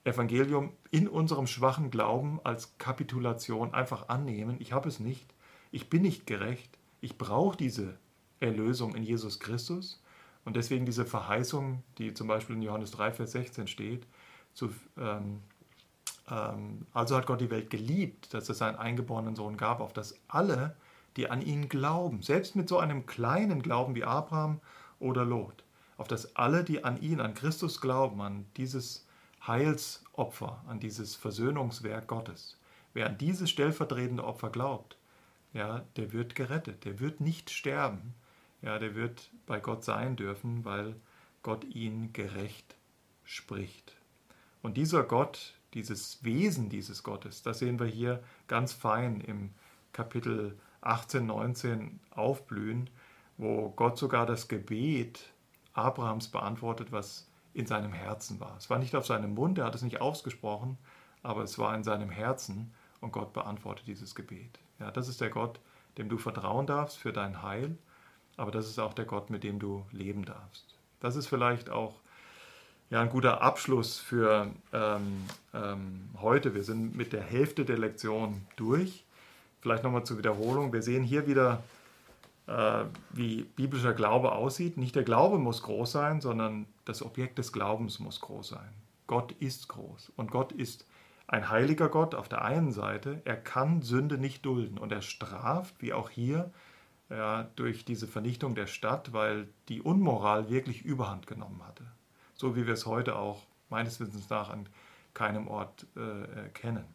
Evangelium in unserem schwachen Glauben als Kapitulation einfach annehmen. Ich habe es nicht, ich bin nicht gerecht, ich brauche diese Erlösung in Jesus Christus und deswegen diese Verheißung, die zum Beispiel in Johannes 3, Vers 16 steht, zu, ähm, also hat Gott die Welt geliebt, dass es seinen eingeborenen Sohn gab, auf dass alle, die an ihn glauben, selbst mit so einem kleinen Glauben wie Abraham oder Lot, auf dass alle, die an ihn, an Christus glauben, an dieses Heilsopfer, an dieses Versöhnungswerk Gottes, wer an dieses stellvertretende Opfer glaubt, ja, der wird gerettet, der wird nicht sterben, ja, der wird bei Gott sein dürfen, weil Gott ihn gerecht spricht. Und dieser Gott, dieses Wesen dieses Gottes, das sehen wir hier ganz fein im Kapitel 18, 19 aufblühen, wo Gott sogar das Gebet Abrahams beantwortet, was in seinem Herzen war. Es war nicht auf seinem Mund, er hat es nicht ausgesprochen, aber es war in seinem Herzen und Gott beantwortet dieses Gebet. Ja, das ist der Gott, dem du vertrauen darfst für dein Heil aber das ist auch der Gott, mit dem du leben darfst. Das ist vielleicht auch ja, ein guter Abschluss für ähm, ähm, heute. Wir sind mit der Hälfte der Lektion durch. Vielleicht nochmal zur Wiederholung. Wir sehen hier wieder, äh, wie biblischer Glaube aussieht. Nicht der Glaube muss groß sein, sondern das Objekt des Glaubens muss groß sein. Gott ist groß und Gott ist ein heiliger Gott auf der einen Seite. Er kann Sünde nicht dulden und er straft, wie auch hier, ja, durch diese Vernichtung der Stadt, weil die Unmoral wirklich überhand genommen hatte. So wie wir es heute auch meines Wissens nach an keinem Ort äh, kennen.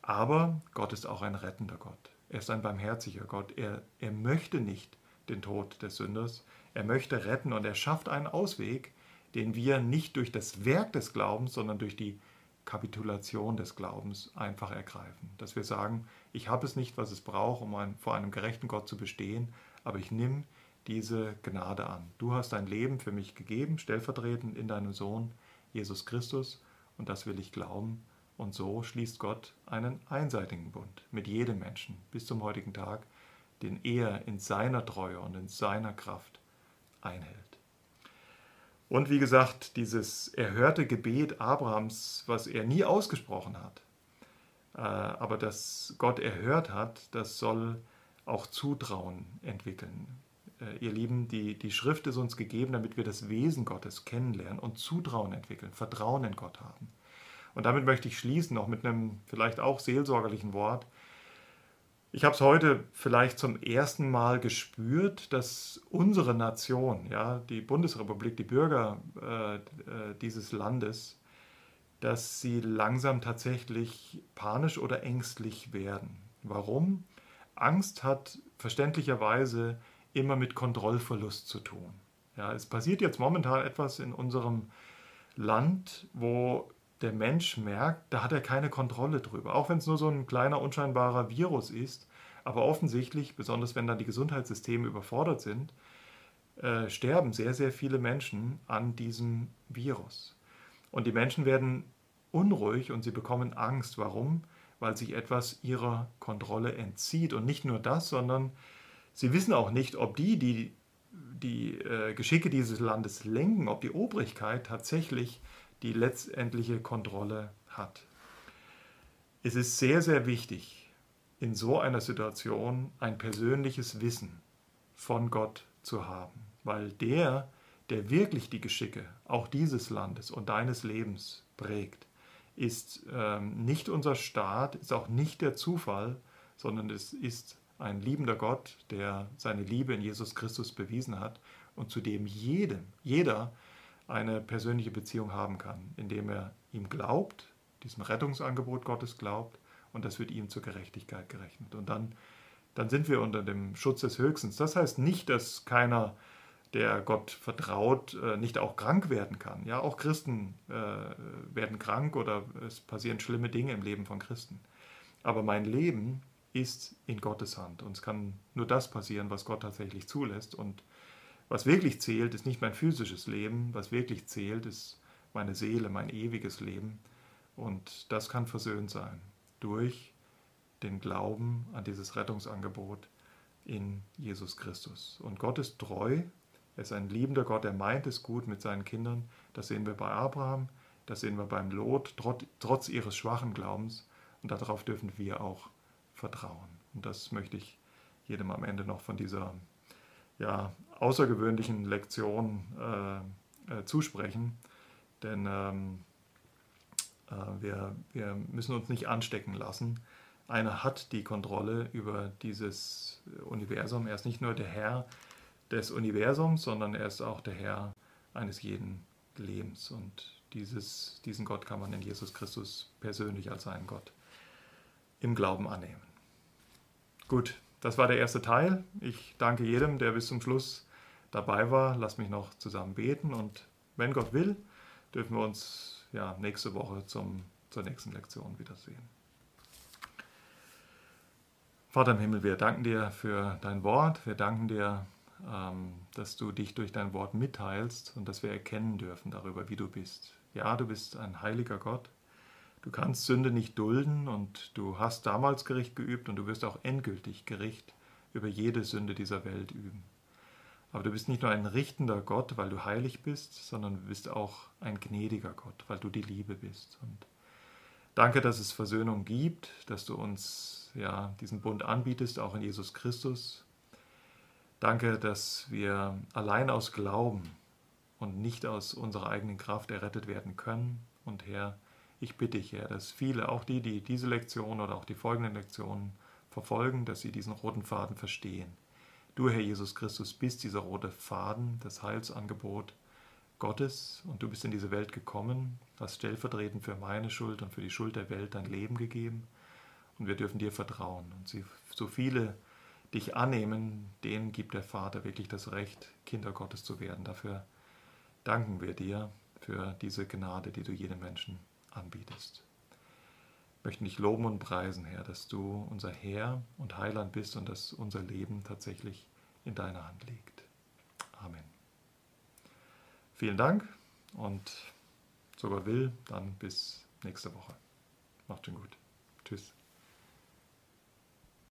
Aber Gott ist auch ein rettender Gott. Er ist ein barmherziger Gott. Er, er möchte nicht den Tod des Sünders. Er möchte retten und er schafft einen Ausweg, den wir nicht durch das Werk des Glaubens, sondern durch die Kapitulation des Glaubens einfach ergreifen. Dass wir sagen, ich habe es nicht, was es braucht, um ein, vor einem gerechten Gott zu bestehen, aber ich nehme diese Gnade an. Du hast dein Leben für mich gegeben, stellvertretend in deinem Sohn Jesus Christus, und das will ich glauben. Und so schließt Gott einen einseitigen Bund mit jedem Menschen bis zum heutigen Tag, den er in seiner Treue und in seiner Kraft einhält. Und wie gesagt, dieses erhörte Gebet Abrahams, was er nie ausgesprochen hat, äh, aber das Gott erhört hat, das soll auch Zutrauen entwickeln. Äh, ihr Lieben, die, die Schrift ist uns gegeben, damit wir das Wesen Gottes kennenlernen und Zutrauen entwickeln, Vertrauen in Gott haben. Und damit möchte ich schließen, auch mit einem vielleicht auch seelsorgerlichen Wort. Ich habe es heute vielleicht zum ersten Mal gespürt, dass unsere Nation, ja, die Bundesrepublik, die Bürger äh, äh, dieses Landes, dass sie langsam tatsächlich panisch oder ängstlich werden. Warum? Angst hat verständlicherweise immer mit Kontrollverlust zu tun. Ja, es passiert jetzt momentan etwas in unserem Land, wo der Mensch merkt, da hat er keine Kontrolle drüber. Auch wenn es nur so ein kleiner, unscheinbarer Virus ist. Aber offensichtlich, besonders wenn dann die Gesundheitssysteme überfordert sind, äh, sterben sehr, sehr viele Menschen an diesem Virus. Und die Menschen werden unruhig und sie bekommen Angst. Warum? Weil sich etwas ihrer Kontrolle entzieht. Und nicht nur das, sondern sie wissen auch nicht, ob die, die die äh, Geschicke dieses Landes lenken, ob die Obrigkeit tatsächlich die letztendliche Kontrolle hat. Es ist sehr, sehr wichtig, in so einer Situation ein persönliches Wissen von Gott zu haben, weil der, der wirklich die Geschicke auch dieses Landes und deines Lebens prägt, ist ähm, nicht unser Staat, ist auch nicht der Zufall, sondern es ist ein liebender Gott, der seine Liebe in Jesus Christus bewiesen hat und zu dem jedem, jeder eine persönliche Beziehung haben kann, indem er ihm glaubt, diesem Rettungsangebot Gottes glaubt und das wird ihm zur Gerechtigkeit gerechnet. Und dann, dann sind wir unter dem Schutz des Höchstens. Das heißt nicht, dass keiner, der Gott vertraut, äh, nicht auch krank werden kann. Ja, auch Christen äh, werden krank oder es passieren schlimme Dinge im Leben von Christen. Aber mein Leben ist in Gottes Hand und es kann nur das passieren, was Gott tatsächlich zulässt und was wirklich zählt, ist nicht mein physisches Leben, was wirklich zählt, ist meine Seele, mein ewiges Leben. Und das kann versöhnt sein durch den Glauben an dieses Rettungsangebot in Jesus Christus. Und Gott ist treu, er ist ein liebender Gott, er meint es gut mit seinen Kindern. Das sehen wir bei Abraham, das sehen wir beim Lot, trotz, trotz ihres schwachen Glaubens. Und darauf dürfen wir auch vertrauen. Und das möchte ich jedem am Ende noch von dieser ja, außergewöhnlichen Lektion äh, äh, zusprechen. Denn ähm, äh, wir, wir müssen uns nicht anstecken lassen. Einer hat die Kontrolle über dieses Universum. Er ist nicht nur der Herr des Universums, sondern er ist auch der Herr eines jeden Lebens. Und dieses, diesen Gott kann man in Jesus Christus persönlich als seinen Gott im Glauben annehmen. Gut, das war der erste Teil. Ich danke jedem, der bis zum Schluss dabei war. Lass mich noch zusammen beten und wenn Gott will, dürfen wir uns ja, nächste Woche zum, zur nächsten Lektion wiedersehen. Vater im Himmel, wir danken dir für dein Wort. Wir danken dir, ähm, dass du dich durch dein Wort mitteilst und dass wir erkennen dürfen darüber, wie du bist. Ja, du bist ein heiliger Gott. Du kannst Sünde nicht dulden und du hast damals Gericht geübt und du wirst auch endgültig Gericht über jede Sünde dieser Welt üben. Aber du bist nicht nur ein richtender Gott, weil du heilig bist, sondern du bist auch ein gnädiger Gott, weil du die Liebe bist. Und danke, dass es Versöhnung gibt, dass du uns ja diesen Bund anbietest, auch in Jesus Christus. Danke, dass wir allein aus Glauben und nicht aus unserer eigenen Kraft errettet werden können. Und Herr, ich bitte dich, Herr, dass viele, auch die, die diese Lektion oder auch die folgenden Lektionen verfolgen, dass sie diesen roten Faden verstehen. Du, Herr Jesus Christus, bist dieser rote Faden, das Heilsangebot Gottes und du bist in diese Welt gekommen, hast stellvertretend für meine Schuld und für die Schuld der Welt dein Leben gegeben und wir dürfen dir vertrauen. Und so viele dich annehmen, denen gibt der Vater wirklich das Recht, Kinder Gottes zu werden. Dafür danken wir dir für diese Gnade, die du jedem Menschen anbietest. Wir möchten dich loben und preisen, Herr, dass du unser Herr und Heiland bist und dass unser Leben tatsächlich in deiner Hand liegt. Amen. Vielen Dank und so Gott will, dann bis nächste Woche. Macht schon gut. Tschüss.